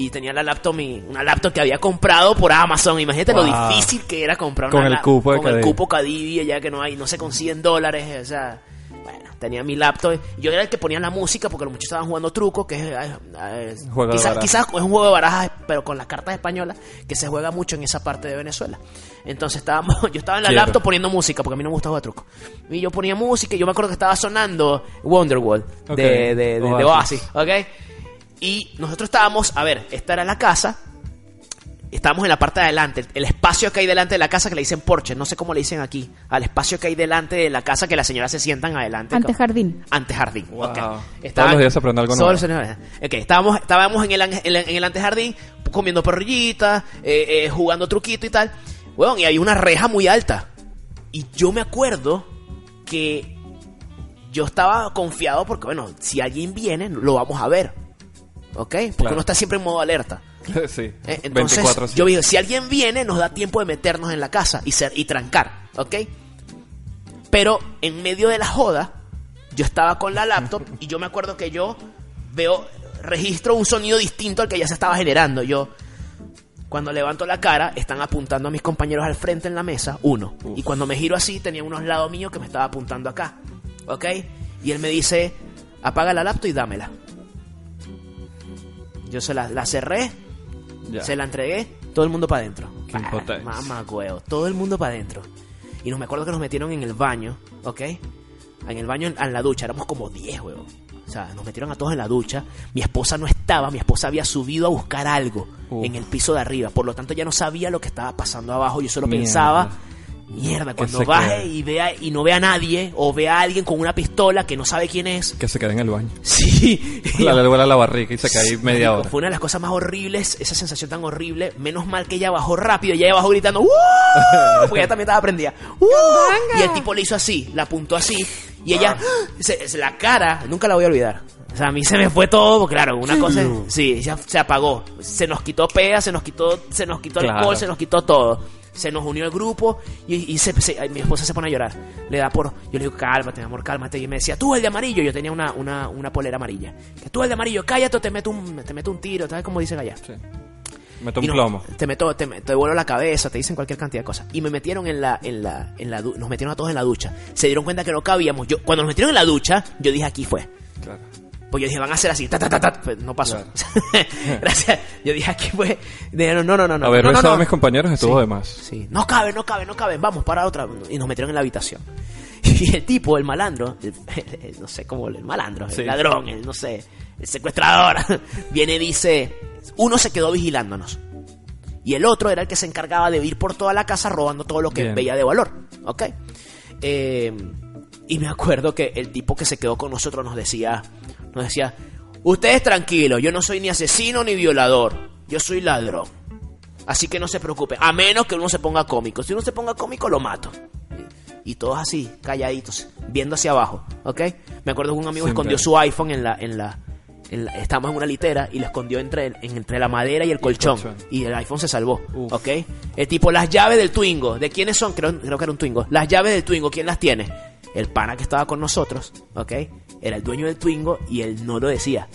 Y tenía la laptop, mi, una laptop que había comprado por Amazon. Imagínate lo difícil que era comprar Con una el la- cupo de con el cupo Cadivi, ya que no hay, no se consiguen dólares, o sea, bueno, tenía mi laptop. Yo era el que ponía la música porque los muchachos estaban jugando truco, que es, eh, eh, Juego de quizás, quizás es un juego de barajas, pero con las cartas españolas, que se juega mucho en esa parte de Venezuela. Entonces estábamos, yo estaba en la Quiero. laptop poniendo música, porque a mí no me gusta jugar truco. Y yo ponía música y yo me acuerdo que estaba sonando Wonderwall Ok, de, de, de- de Oasis. Oasis, ¿ok? Y nosotros estábamos, a ver, esta era la casa, Estábamos en la parte de adelante, el espacio que hay delante de la casa que le dicen porche, no sé cómo le dicen aquí, al espacio que hay delante de la casa que las señoras se sientan adelante. Antejardín. Antejardín. Wow. ok. Todos los días se aprende algo nuevo. los días. Ok, estábamos, estábamos en el, en el, en el antejardín comiendo perrillitas, eh, eh, jugando truquito y tal. Bueno, y hay una reja muy alta. Y yo me acuerdo que yo estaba confiado porque, bueno, si alguien viene, lo vamos a ver. ¿Ok? Porque Claro. uno está siempre en modo alerta. sí. Eh, Entonces, 24 yo digo, si alguien viene, nos da tiempo de meternos en la casa y, ser, y trancar, ¿ok? Pero en medio de la joda, yo estaba con la laptop y yo me acuerdo que yo veo, registro un sonido distinto al que ya se estaba generando. Yo, cuando levanto la cara, están apuntando a mis compañeros al frente en la mesa, uno. Y cuando me giro así, tenía unos lados míos que me estaba apuntando acá, ¿ok? Y él me dice, apaga la laptop y dámela. Yo se la, la cerré, Ya. se la entregué, todo el mundo para adentro. Mamá, huevo, todo el mundo para adentro. Y nos me acuerdo que nos metieron en el baño, ¿ok? En el baño, en, en la ducha, éramos como 10, huevo. O sea, nos metieron a todos en la ducha. Mi esposa no estaba, mi esposa había subido a buscar algo Uf. en el piso de arriba. Por lo tanto, ya no sabía lo que estaba pasando abajo. Yo solo Mierda. pensaba, mierda, cuando se baje quede. y vea y no vea a nadie, o vea a alguien con una pistola que no sabe quién es. Que se quede en el baño. Sí. La le vuela la barriga y se cae ahí media hora. Fue una de las cosas más horribles, esa sensación tan horrible. Menos mal que ella bajó rápido, ella bajó gritando ¡Uh! Porque ella también estaba prendida. ¡Uh! Y el tipo le hizo así, la apuntó así. Y ella, se- se- la cara, nunca la voy a olvidar. O sea, a mí se me fue todo, porque claro, una cosa, sí, ya se apagó. Se nos quitó pea, se nos quitó, se nos quitó Claro. alcohol, se nos quitó todo. Se nos unió el grupo y, y se- mi esposa se pone a llorar. Le da por. Yo le digo, cálmate, mi amor, cálmate. Y me decía, tú el de amarillo. Yo tenía una, una, una polera amarilla. Que tú el de amarillo, cállate o te meto un, te meto un tiro. ¿Sabes cómo dicen allá? Sí. Me tomo Y un no, plomo. Te meto, te, te vuelo la cabeza, te dicen cualquier cantidad de cosas. Y me metieron en la, en la, en la, nos metieron a todos en la ducha. Se dieron cuenta que no cabíamos. Yo, cuando nos metieron en la ducha, yo dije aquí fue. Claro. Pues yo dije, van a hacer así, ta, ta, ta, ta. Pues no pasó. Gracias. Yo dije, aquí fue. Dijeron, no, no, no, no. Haber no, no, besado no. a mis compañeros estuvo Sí. de más. Sí. No cabe, no cabe, no cabe. Vamos para otra. Y nos metieron en la habitación. Y el tipo, el malandro, el- el- el- no sé cómo, el malandro, Sí. el ladrón, el no sé, el secuestrador, viene y dice, uno se quedó vigilándonos. Y el otro era el que se encargaba de ir por toda la casa robando todo lo que Bien. veía de valor. ¿Ok? Eh, y me acuerdo que el tipo que se quedó con nosotros nos decía, nos decía, ustedes tranquilos, yo no soy ni asesino ni violador, yo soy ladrón. Así que no se preocupe, a menos que uno se ponga cómico. Si uno se ponga cómico, lo mato. Y todos así, calladitos, viendo hacia abajo, ¿ok? Me acuerdo que un amigo Sin escondió su iPhone en la, en la, en la- estábamos en una litera y lo escondió entre, en- entre la madera y el colchón. colchón. Y el iPhone se salvó, Uf. ¿ok? El tipo, las llaves del Twingo, ¿de quiénes son? Creo, creo que era un Twingo. Las llaves del Twingo, ¿quién las tiene? El pana que estaba con nosotros, ¿ok? Era el dueño del Twingo y él no lo decía.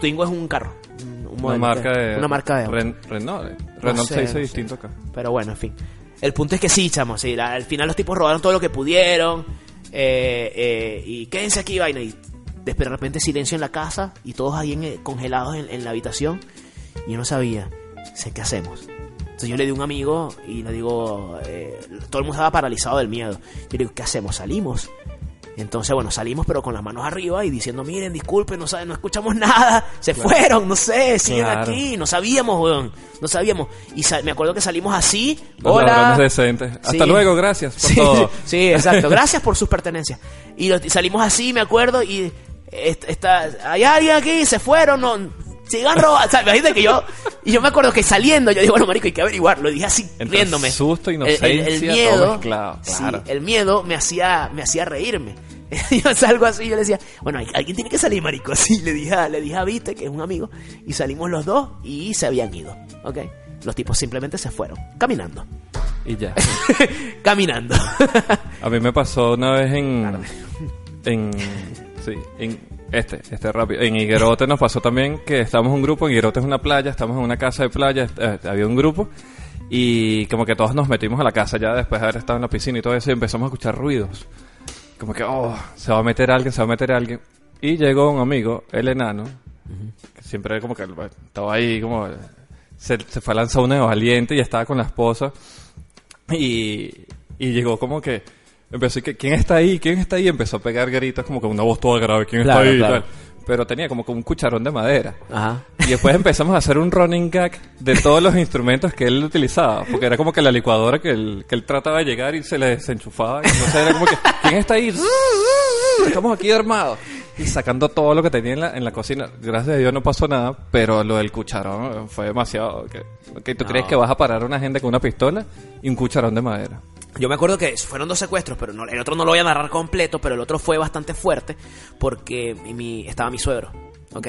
Twingo es un carro, un, un Una modelo marca que- de. una marca de. Ren- Renault. eh. Renault sé, se dice no sé. distinto acá. Pero bueno, en fin. El punto es que sí, chamo, sí, la- al final los tipos robaron todo lo que pudieron. eh, eh, y quédense aquí, vaina. Y de de repente silencio en la casa y todos ahí en- congelados en, en la habitación. Y yo no sabía, sé qué hacemos. Entonces yo le di a un amigo y le digo, eh, todo el mundo estaba paralizado del miedo. Yo le digo, ¿qué hacemos? ¿Salimos? Entonces, bueno, salimos pero con las manos arriba y diciendo, miren, disculpen, no, no escuchamos nada, se Claro. fueron, no sé, siguen Claro. aquí, no sabíamos, weón, no sabíamos. Y sa- me acuerdo que salimos así, Los hola. ladrones decentes. Hasta Sí. luego, gracias por Sí, todo. sí, exacto, gracias por sus pertenencias. Y, salimos así, me acuerdo, y est- está, hay alguien aquí, se fueron, no, sigan robando. O sea, imagínate que yo, y yo me acuerdo que saliendo, yo digo, bueno, marico, hay que averiguar, lo dije así, Entre riéndome. susto, El- el- inocencia, el, todo miedo, sí, claro. el miedo me hacía, me hacía reírme. yo salgo así, yo le decía, bueno, alguien tiene que salir, marico, así, le dije, a- le dije a Vite, que es un amigo, y salimos los dos y se habían ido, ¿ok? Los tipos simplemente se fueron, caminando, Y ya. caminando. A mí me pasó una vez en. En. Sí, en. Este, este rápido. En Higuerote nos pasó también que estábamos un grupo. En Higuerote es una playa, estamos en una casa de playa. eh, había un grupo. Y como que todos nos metimos a la casa ya después de haber estado en la piscina y todo eso. Y empezamos a escuchar ruidos. Como que, oh, se va a meter alguien, se va a meter alguien. Y llegó un amigo, el enano. Que siempre como que estaba ahí, como. Se, se fue a lanzar un valiente y estaba con la esposa. Y, y llegó como que empezó que quién está ahí quién está ahí empezó a pegar gritos como con una voz toda grave quién Claro, está ahí y claro. tal. pero tenía como que un cucharón de madera Ajá. y después empezamos a hacer un running gag de todos los instrumentos que él utilizaba porque era como que la licuadora que él, que él trataba de llegar y se le desenchufaba y entonces era como que quién está ahí estamos aquí armados y sacando todo lo que tenía en la, en la cocina gracias a Dios no pasó nada pero lo del cucharón fue demasiado que, que tú No. crees que vas a parar a una gente con una pistola y un cucharón de madera Yo me acuerdo que fueron dos secuestros, pero no- el otro no lo voy a narrar completo, pero el otro fue bastante fuerte porque mi, estaba mi suegro, ¿ok?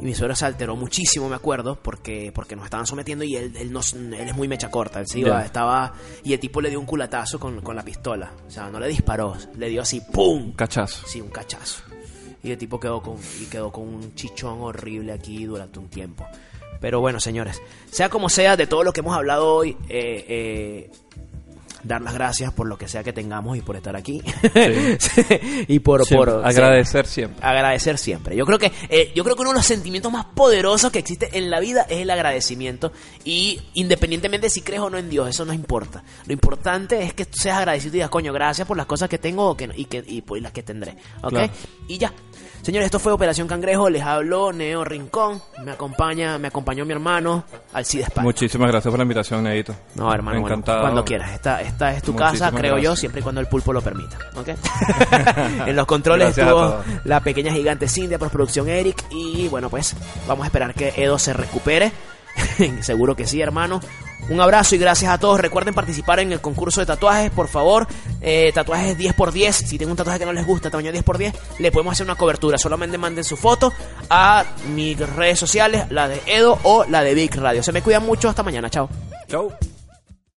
Y mi suegro se alteró muchísimo, me acuerdo, porque, porque nos estaban sometiendo y él, él, es muy mecha corta, él se iba, estaba... Y el tipo le dio un culatazo con, con la pistola, o sea, no le disparó, le dio así, ¡pum! cachazo Sí, un cachazo. Y el tipo quedó con, y quedó con un chichón horrible aquí durante un tiempo. Pero bueno, señores, sea como sea, de todo lo que hemos hablado hoy, eh, eh, dar las gracias por lo que sea que tengamos y por estar aquí. y por, Siempre. por Agradecer sí, siempre. Agradecer siempre. Yo creo que eh, yo creo que uno de los sentimientos más poderosos que existe en la vida es el agradecimiento y independientemente de si crees o no en Dios, eso no importa. Lo importante es que tú seas agradecido y digas, coño, gracias por las cosas que tengo o que, y, que, y por las que tendré. ¿Ok? Claro. Y ya. Señores, esto fue Operación Cangrejo, les habló Neo Rincón, me acompaña, me acompañó mi hermano Alcides Paz. Muchísimas gracias por la invitación, Neito. No, hermano, bueno, Encantado. cuando quieras. Esta, esta es tu casa, creo yo, siempre y cuando el pulpo lo permita. ¿ok? en los controles Gracias estuvo la pequeña gigante Cindy, postproducción Eric. Y bueno, pues vamos a esperar que Edo se recupere. Seguro que sí, hermano. Un abrazo y gracias a todos. Recuerden participar en el concurso de tatuajes, por favor. Eh, tatuajes 10x10. Si tienen un tatuaje que no les gusta, tamaño 10x10, le podemos hacer una cobertura. Solamente manden su foto a mis redes sociales, la de Edo o la de Vic Radio. Se me cuidan mucho. Hasta mañana. Chao. Chau.